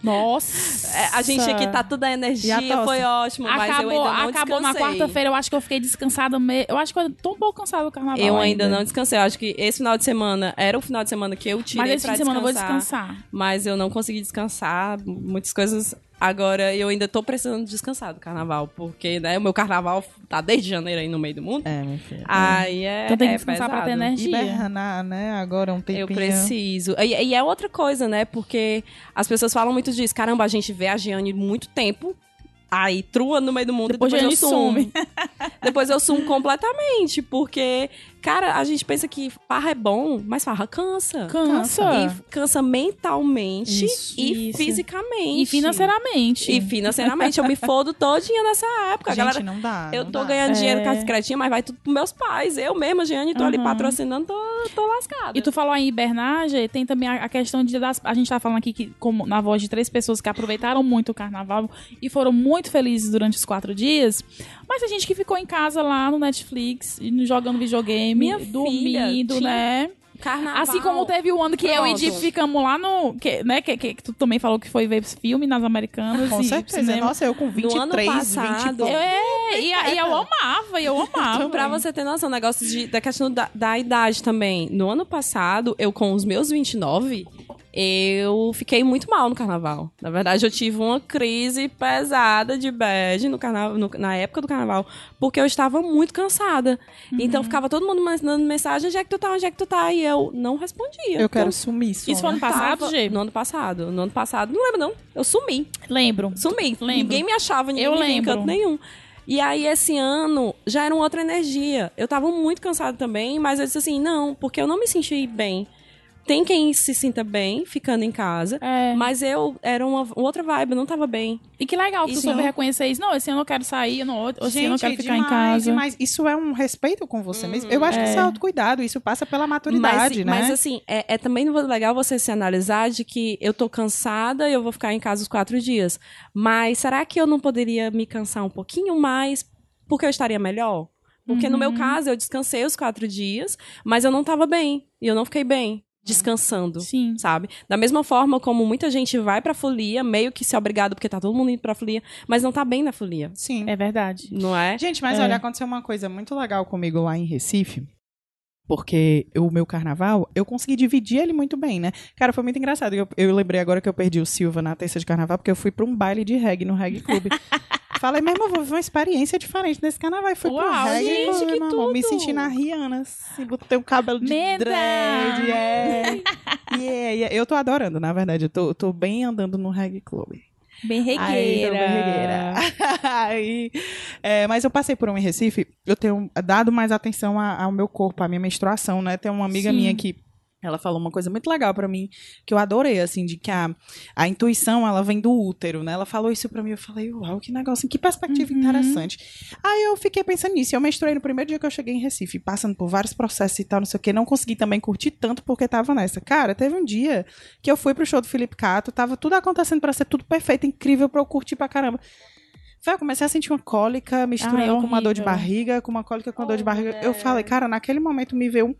B: Nossa!
C: É, a gente aqui tá toda a energia, foi ótimo, acabou, mas eu ainda não
B: Acabou
C: descansei.
B: na quarta-feira, eu acho que eu fiquei descansada. Me... Eu acho que eu tô um pouco cansada do carnaval.
C: Eu ainda, ainda não descansei. Eu acho que esse final de semana era o final de semana que eu tirei
B: mas esse
C: fim
B: de semana eu vou descansar.
C: Mas eu não consegui descansar. Muitas coisas Agora, eu ainda tô precisando descansar do carnaval, porque, né, o meu carnaval tá desde janeiro aí no meio do mundo.
D: É, meu filho.
C: Aí é.
B: Então tem que
C: é
B: descansar
C: pesado.
B: pra ter energia.
D: Hibernar, né? Agora um tempinho.
C: Eu preciso. E, e, é outra coisa, né? Porque as pessoas falam muito disso. Caramba, a gente vê a Giane muito tempo aí trua no meio do mundo depois, e depois eu sumo. depois eu sumo completamente, porque Cara, a gente pensa que farra é bom, mas farra cansa.
B: Cansa.
C: E cansa mentalmente isso, e isso. fisicamente.
B: E financeiramente.
C: E financeiramente. eu me fodo todinha nessa época.
D: Gente,
C: galera,
D: não dá.
C: Eu
D: não
C: tô
D: dá.
C: ganhando é... dinheiro com as cretinhas, mas vai tudo pros meus pais. Eu mesma, Giane, tô uhum. ali patrocinando, tô, tô lascada.
B: E tu falou em hibernagem, tem também a, questão de... Das, a gente tá falando aqui que, como, na voz de três pessoas que aproveitaram muito o carnaval e foram muito felizes durante os quatro dias. Mas a gente que ficou em casa lá no Netflix, jogando videogame, Minha dormindo, filha, né?
C: Carnaval.
B: Assim como teve o ano que Pronto. eu e Di ficamos lá no. Que, né, que, que, que, tu também falou que foi ver filme nas americanas.
D: Com certeza. Cinema. Nossa, eu com 23, no ano passado, 20
B: É, e, e, eu amava, e eu amava. Então,
C: pra você ter noção, negócio de, da questão da, da idade também. No ano passado, eu com os meus 29, eu fiquei muito mal no carnaval. Na verdade, eu tive uma crise pesada de bad no carnaval, no, na época do carnaval, porque eu estava muito cansada. Uhum. Então ficava todo mundo mandando mensagem: onde é que tu tá? Onde é que tu tá? E eu não respondia.
D: Eu
C: então,
D: quero sumir. Só.
B: Isso foi ano passado, Gê?
C: No ano passado. No ano passado, não lembro não. Eu sumi.
B: Lembro.
C: Sumi. Lembro. Ninguém me achava, ninguém
B: eu
C: me
B: lembro.
C: canto nenhum. E aí, esse ano, já era uma outra energia. Eu tava muito cansada também, mas eu disse assim, não, porque eu não me senti bem tem quem se sinta bem ficando em casa, é. mas eu era uma outra vibe, eu não tava bem.
B: E que legal que tu soube reconhecer isso. Não, esse ano eu quero sair, eu não,
D: Gente,
B: eu quero ficar
D: demais,
B: em casa.
D: Mas isso é um respeito com você mesmo. Eu acho é. que isso é autocuidado, isso passa pela maturidade,
C: mas,
D: né?
C: Mas assim, é, é, também legal você se analisar de que eu tô cansada e eu vou ficar em casa os quatro dias. Mas será que eu não poderia me cansar um pouquinho mais porque eu estaria melhor? Porque uhum. no meu uhum. caso, eu descansei os quatro dias, mas eu não tava bem. E eu não fiquei bem descansando, Sim. sabe? Da mesma forma como muita gente vai pra folia, meio que se é obrigado porque tá todo mundo indo pra folia, mas não tá bem na folia.
B: Sim. É verdade.
C: Não é?
D: Gente, mas é. olha, aconteceu uma coisa muito legal comigo lá em Recife. Porque o meu carnaval, eu consegui dividir ele muito bem, né? Cara, foi muito engraçado. Eu, eu lembrei agora que eu perdi o Silva na terça de carnaval, porque eu fui pra um baile de reggae no Reggae Club. Falei, mesmo, eu vou viver uma experiência diferente nesse carnaval. E fui Uau, pro reggae, gente, que tudo. me senti na Rihanna, assim, botei um cabelo de Meda. dread, é. yeah, yeah. Eu tô adorando, na verdade. Eu tô, tô bem andando no Reggae Club.
B: Bem regueira. Aí,
D: bem regueira. Aí, é, mas eu passei por um em Recife, eu tenho dado mais atenção ao meu corpo, à minha menstruação, né? Tem uma amiga Sim. minha que ela falou uma coisa muito legal para mim, que eu adorei, assim, de que a, a intuição, ela vem do útero, né? Ela falou isso para mim, eu falei, uau, que negócio, que perspectiva uhum. interessante. Aí eu fiquei pensando nisso, eu menstruei no primeiro dia que eu cheguei em Recife, passando por vários processos e tal, não sei o que, não consegui também curtir tanto porque tava nessa. Cara, teve um dia que eu fui pro show do Felipe Cato, tava tudo acontecendo para ser tudo perfeito, incrível, pra eu curtir pra caramba. Foi, eu comecei a sentir uma cólica, misturando com uma dor de barriga, com uma cólica com oh, dor de barriga. Eu falei, cara, naquele momento me veio um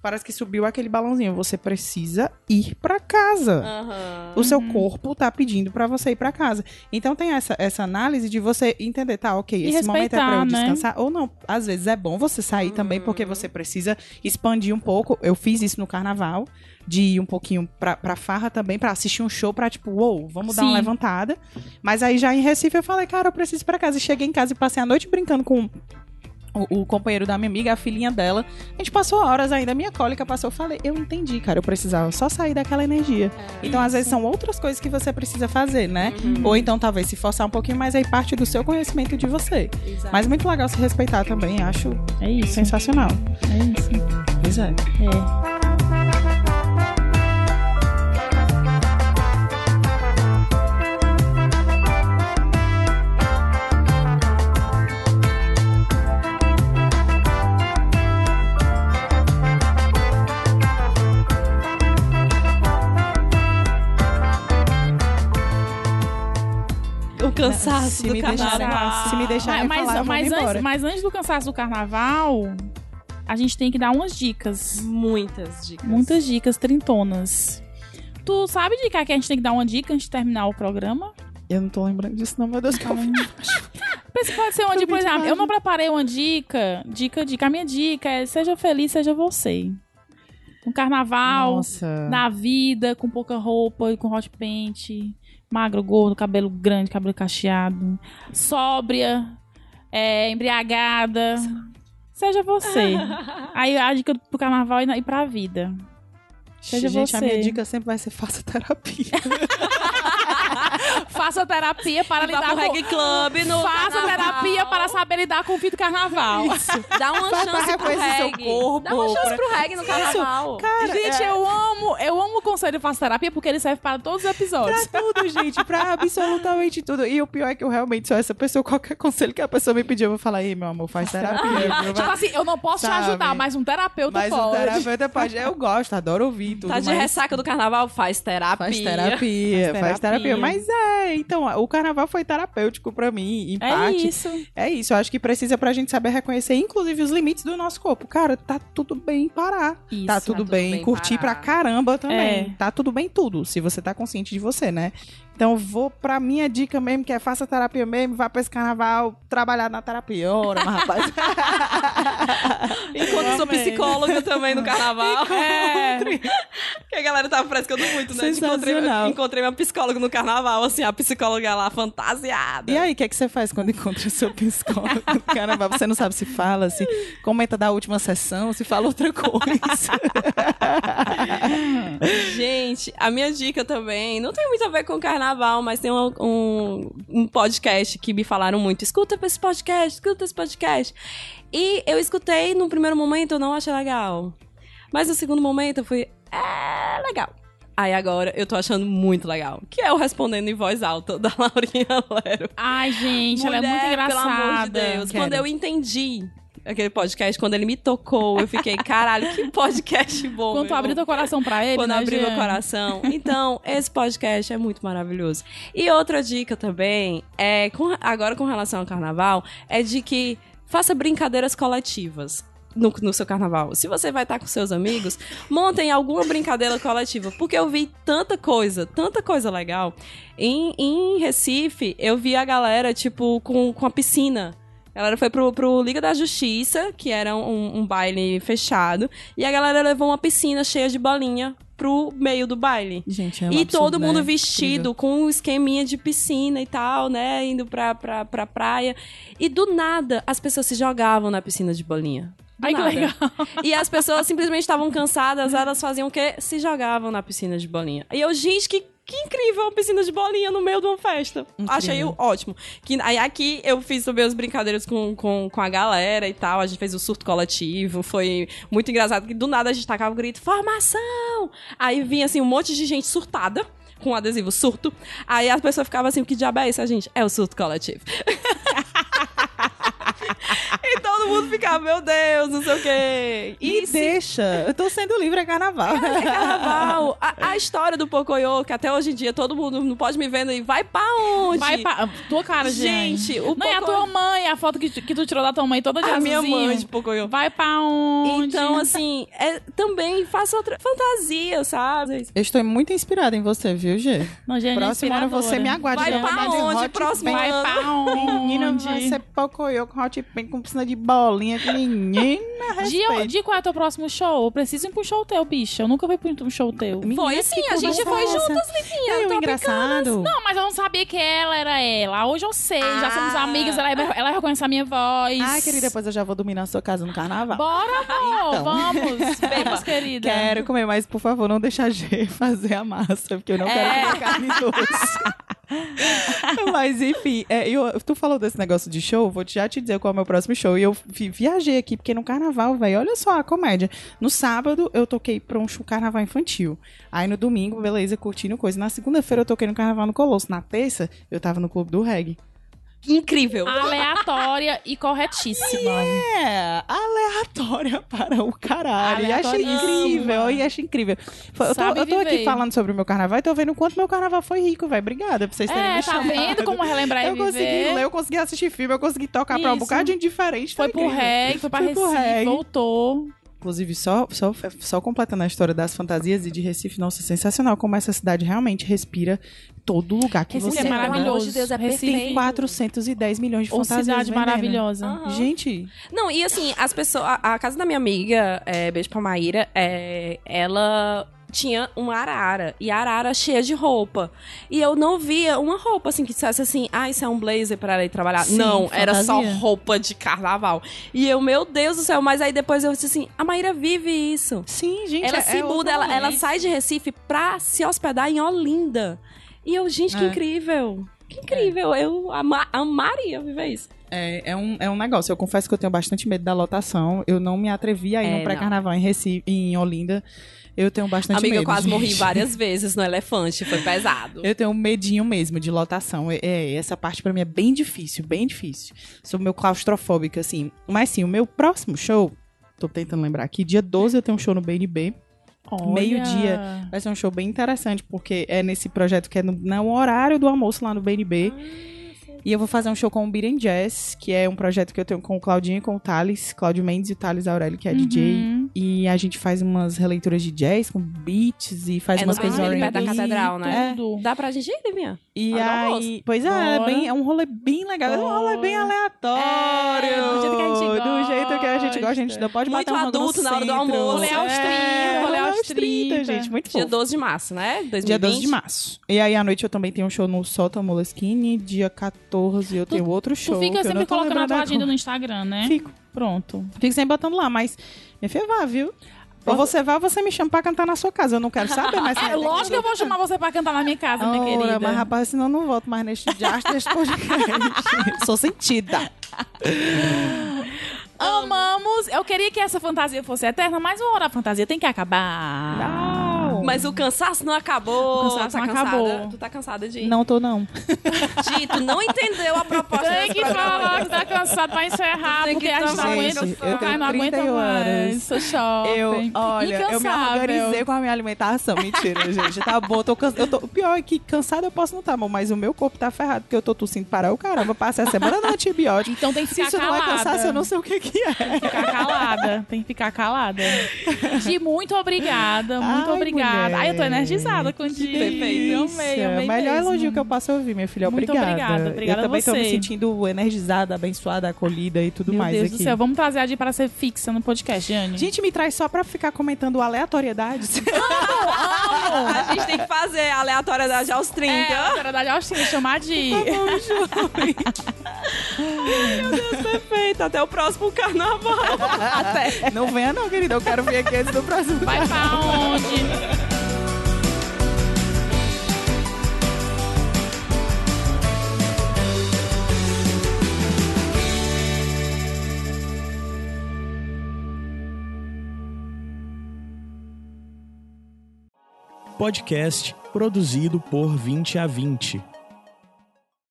D: parece que subiu aquele balãozinho. Você precisa ir para casa. Uhum. O seu corpo tá pedindo para você ir para casa. Então tem essa, essa análise de você entender, tá, ok, e esse momento é pra eu né? descansar. Ou não, às vezes é bom você sair uhum. também, porque você precisa expandir um pouco. Eu fiz isso no carnaval de ir um pouquinho pra, pra farra também, pra assistir um show, pra tipo, uou, wow, vamos Sim. dar uma levantada. Mas aí já em Recife eu falei, cara, eu preciso ir pra casa. E cheguei em casa e passei a noite brincando com o, o, companheiro da minha amiga, a filhinha dela. A gente passou horas ainda, minha cólica passou. Eu falei, eu entendi, cara, eu precisava só sair daquela energia. É, então, às vezes, são outras coisas que você precisa fazer, né? Uhum. Ou então, talvez, se forçar um pouquinho, mas aí parte do seu conhecimento de você. Exato. Mas muito legal se respeitar também, acho é isso. sensacional.
B: É isso.
D: Pois é.
B: É.
C: cansaço se do carnaval.
D: se me deixarem mas, falar,
B: mas, antes, mas antes do cansaço do carnaval, a gente tem que dar umas dicas.
C: Muitas dicas.
B: Muitas dicas trintonas. Tu sabe de que a gente tem que dar uma dica antes de terminar o programa?
D: Eu não tô lembrando disso, não, meu Deus, calma
B: Pensa pode ser uma dica, por exemplo, eu não preparei uma dica, dica, dica. A minha dica é seja feliz, seja você. Um carnaval, Nossa. na vida, com pouca roupa, com hot paint magro, gordo, cabelo grande, cabelo cacheado, sóbria, é, embriagada. Seja você. Aí a dica pro carnaval e pra vida. Seja
D: Gente,
B: você. a
D: minha dica sempre vai ser faça terapia.
B: faça terapia para lidar com...
C: Reggae Club no
B: Faça
C: carnaval.
B: terapia para saber lidar com o fim do carnaval.
C: Isso. Dá uma Vai chance pro reggae. Corpo, Dá uma chance pro reggae no carnaval.
B: Cara, gente, é... eu amo, eu amo o conselho Faça Terapia porque ele serve para todos os episódios.
D: Pra tudo, gente. Pra absolutamente tudo. E o pior é que eu realmente sou essa pessoa. Qualquer conselho que a pessoa me pedir, eu vou falar, ei, meu amor, faz terapia.
B: tipo assim, eu não posso Sabe? te ajudar, mas um terapeuta
D: mas
B: pode.
D: Mas um terapeuta pode. Eu gosto, adoro ouvir tudo.
C: Tá de ressaca do carnaval? Faz terapia.
D: Faz terapia, faz terapia. Faz terapia. Mas é, então, o carnaval foi terapêutico para mim, em é parte.
B: Isso.
D: É isso. Eu acho que precisa pra gente saber reconhecer, inclusive, os limites do nosso corpo. Cara, tá tudo bem parar. Isso, tá tudo, tá tudo bem, bem, curtir parar. pra caramba também. É. Tá tudo bem tudo, se você tá consciente de você, né? Então vou pra minha dica mesmo, que é faça terapia mesmo, vá pra esse carnaval trabalhar na terapia. Ora, rapaz.
C: Enquanto sou psicóloga também no carnaval. É. que a galera tava frescando muito, né? Encontrei, encontrei uma psicóloga no carnaval, assim, a psicóloga lá fantasiada.
D: E aí, o que é que você faz quando encontra o seu psicólogo no carnaval? Você não sabe se fala, se comenta da última sessão, se fala outra coisa.
C: Gente, a minha dica também não tem muito a ver com carnaval carnaval, mas tem um, um, um podcast que me falaram muito. Escuta esse podcast, escuta esse podcast. E eu escutei, no primeiro momento eu não achei legal. Mas no segundo momento eu fui, é legal. Aí agora eu tô achando muito legal. Que é o Respondendo em Voz Alta, da Laurinha Lero.
B: Ai, gente, Mulher, ela é muito engraçada. Pelo amor de Deus.
C: Quero. Quando eu entendi aquele podcast, quando ele me tocou, eu fiquei, caralho, que podcast bom.
B: Quando tu abriu teu coração pra ele,
C: Quando
B: né,
C: abri meu coração. Então, esse podcast é muito maravilhoso. E outra dica também, é com, agora com relação ao carnaval, é de que faça brincadeiras coletivas. No, no, seu carnaval. Se você vai estar com seus amigos, montem alguma brincadeira coletiva. Porque eu vi tanta coisa, tanta coisa legal. Em, em Recife, eu vi a galera, tipo, com, com a piscina a galera foi pro, pro Liga da Justiça, que era um, um baile fechado, e a galera levou uma piscina cheia de bolinha pro meio do baile.
D: Gente, é
C: um E absurdo, todo mundo né? vestido, Incrível. com um esqueminha de piscina e tal, né? Indo pra, pra, pra praia. E do nada, as pessoas se jogavam na piscina de bolinha. Do
B: Ai,
C: nada.
B: que legal.
C: E as pessoas simplesmente estavam cansadas, elas faziam o quê? Se jogavam na piscina de bolinha. E eu, gente, que que incrível, uma piscina de bolinha no meio de uma festa. Incrível. Achei ótimo. Que, aí aqui eu fiz também as brincadeiras com, com, com a galera e tal. A gente fez o surto coletivo. Foi muito engraçado que do nada a gente tacava o grito, formação! Aí vinha assim um monte de gente surtada com um adesivo surto. Aí as pessoas ficavam assim, o que diabo é isso, a gente? É o surto coletivo. e todo mundo ficava, meu Deus, não sei o quê.
D: E, se... deixa. Eu tô sendo livre, é carnaval.
C: É, é carnaval. a, a, história do Pocoyo, que até hoje em dia todo mundo não pode me vendo e vai pra onde?
B: Vai pra... Tua cara, gente. Gente, o Não, Pocoyo... é a tua mãe, a foto que, que tu tirou da tua mãe toda de
C: A minha mãe de Pocoyo.
B: Vai pra onde?
C: Então, assim, é, também faça outra fantasia, sabe?
D: Eu estou muito inspirada em você, viu, Gê?
B: Não, gente,
D: Próximo ano você me aguarde.
C: Vai pra onde? Próximo
B: Vai pra onde?
D: Menina, vai ser Pocoyo com hot pink com piscina de bolinha que menina
B: Dia, dia qual é o teu próximo show? Eu preciso ir pro show teu, bicha. Eu nunca fui pro um show teu.
C: Menina, foi sim, a gente foi juntas, Livinha.
D: É, engraçado.
B: Não, mas eu não sabia que ela era ela. Hoje eu sei, ah. já somos amigas, ela, ela reconhece a minha voz.
D: Ai, querida, depois eu já vou dormir na sua casa no carnaval.
B: Bora, amor, então. vamos. Vamos, querida.
D: Quero comer, mas por favor, não deixa a G fazer a massa, porque eu não é. quero comer carne doce. Mas enfim, é, eu, tu falou desse negócio de show, vou já te dizer qual é o meu próximo show. E eu viajei aqui, porque no carnaval, velho, olha só a comédia. No sábado eu toquei pra um carnaval infantil. Aí no domingo, beleza, curtindo coisa. Na segunda-feira eu toquei no carnaval no Colosso. Na terça, eu tava no clube do reggae
C: incrível.
B: Aleatória e corretíssima.
D: É, aleatória para o caralho. E acho incrível, e acho incrível. Eu tô, eu tô aqui falando sobre o meu carnaval e tô vendo o quanto meu carnaval foi rico, velho. Obrigada por vocês terem
B: é,
D: me
B: tá vendo como relembrar
D: eu consegui ler, eu consegui assistir filme, eu consegui tocar Isso. pra um bocado de diferente.
B: Foi, foi pro reggae, foi pra foi Recife, voltou.
D: Inclusive, só, só, só completando a história das fantasias e de Recife, nossa, sensacional como essa cidade realmente respira todo lugar que Recife
B: você é maravilhoso. De Deus, é
D: Recife tem 410 milhões de fantasias.
B: cidade vendendo. maravilhosa.
D: Uhum. Gente.
C: Não, e assim, as pessoas. A, a casa da minha amiga, é, beijo pra Maíra, é, ela tinha uma arara. E a arara cheia de roupa. E eu não via uma roupa assim que dissesse assim: ah, isso é um blazer para ela ir trabalhar. Sim, não, fantasia. era só roupa de carnaval. E eu, meu Deus do céu, mas aí depois eu disse assim: a Maíra vive isso.
D: Sim, gente.
C: Ela
D: é,
C: se
D: é
C: muda, ela, ela sai de Recife pra se hospedar em Olinda. E eu, gente, que é. incrível. Que incrível. Eu ama amaria viver isso.
D: É, é, um, é um negócio. Eu confesso que eu tenho bastante medo da lotação. Eu não me atrevi a ir é, no pré-carnaval em Recife, em Olinda. Eu tenho bastante
C: Amiga,
D: medo.
C: Amiga, eu quase gente. morri várias vezes no elefante, foi pesado.
D: Eu tenho um medinho mesmo de lotação. É, é essa parte para mim é bem difícil, bem difícil. Sou meio claustrofóbica, assim. Mas sim, o meu próximo show, tô tentando lembrar aqui, dia 12 eu tenho um show no BNB. Meio-dia. Vai ser um show bem interessante, porque é nesse projeto que é no, no horário do almoço lá no BNB. E eu vou fazer um show com o Beat Jazz, que é um projeto que eu tenho com o Claudinho e com o Thales, Claudio Mendes e o Thales Aurélio, que é uhum. DJ. E a gente faz umas releituras de jazz com beats e faz
C: é
D: umas coisas
C: R&B. da catedral, né? É. Dá pra gente ir, Livinha?
D: E aí, pois é, é, bem, é, um rolê bem legal. Bora. É um rolê bem aleatório. É,
C: do jeito que a gente gosta.
D: Do jeito que a gente gosta, a gente não pode
C: Muito
D: bater um
C: adulto na hora do almoço.
B: Rolê aos 30, é, rolê aos 30,
D: gente. Muito
C: Dia 12 de março, né? 2020.
D: Dia 12 de março. E aí, à noite, eu também tenho um show no Sota Moleskine. Dia 14, eu tenho outro show.
B: Tu fica sempre colocando a tua agenda no Instagram, né?
D: Fico. Pronto. Fico sempre botando lá, mas minha filha viu? Ou você vai ou você me chama pra cantar na sua casa. Eu não quero saber, mas...
B: é, lógico que eu vou chamar você pra cantar na minha casa, minha querida.
D: Mas, rapaz, senão eu não volto mais neste diastro deste podcast. Sou sentida.
B: Amamos. Eu queria que essa fantasia fosse eterna, mas uma hora a fantasia tem que acabar.
C: Mas o cansaço não acabou.
B: O cansaço tá não cansada? acabou.
C: Tu tá cansada de ir?
D: Não tô, não.
C: Gi, tu não entendeu a proposta
B: Tem que falar que tá cansado pra encerrar, porque a gente não aguenta. Eu tenho não aguenta mais. Sou shopping.
D: Eu, olha, eu me organizei com a minha alimentação. Mentira, gente. Tá bom, tô cansada. Tô... O pior é que cansada eu posso não estar, tá, mas o meu corpo tá ferrado, porque eu tô tossindo para o caramba. Passei a semana no antibiótico.
B: Então tem que ficar
D: Se isso
B: calada.
D: não é cansaço, eu não sei o que que é.
B: Tem que ficar calada. Tem que ficar calada. Gi, muito obrigada. Muito Ai, obrigada. Obrigada. Ai, eu tô energizada contigo.
C: Perfeito.
B: Amei, amei.
D: O melhor
B: mesmo.
D: elogio que eu posso ouvir, minha filha.
B: Muito
D: obrigada.
B: obrigada. Obrigada
D: eu também
B: a você.
D: tô me sentindo energizada, abençoada, acolhida e tudo
B: Meu
D: mais
B: Deus
D: aqui.
B: do céu. Vamos trazer a Di para ser fixa no podcast, Jane.
D: Gente, me traz só pra ficar comentando aleatoriedades.
C: amo, amo. A gente tem que fazer aleatoriedade aos 30. É,
B: aleatoriedade aos 30. Chamar de...
C: Meu Deus, perfeito. Até o próximo carnaval.
D: Até. Não venha não, querida. Eu quero vir aqui antes do próximo
B: Vai pra onde?
E: Podcast produzido por 20 a 20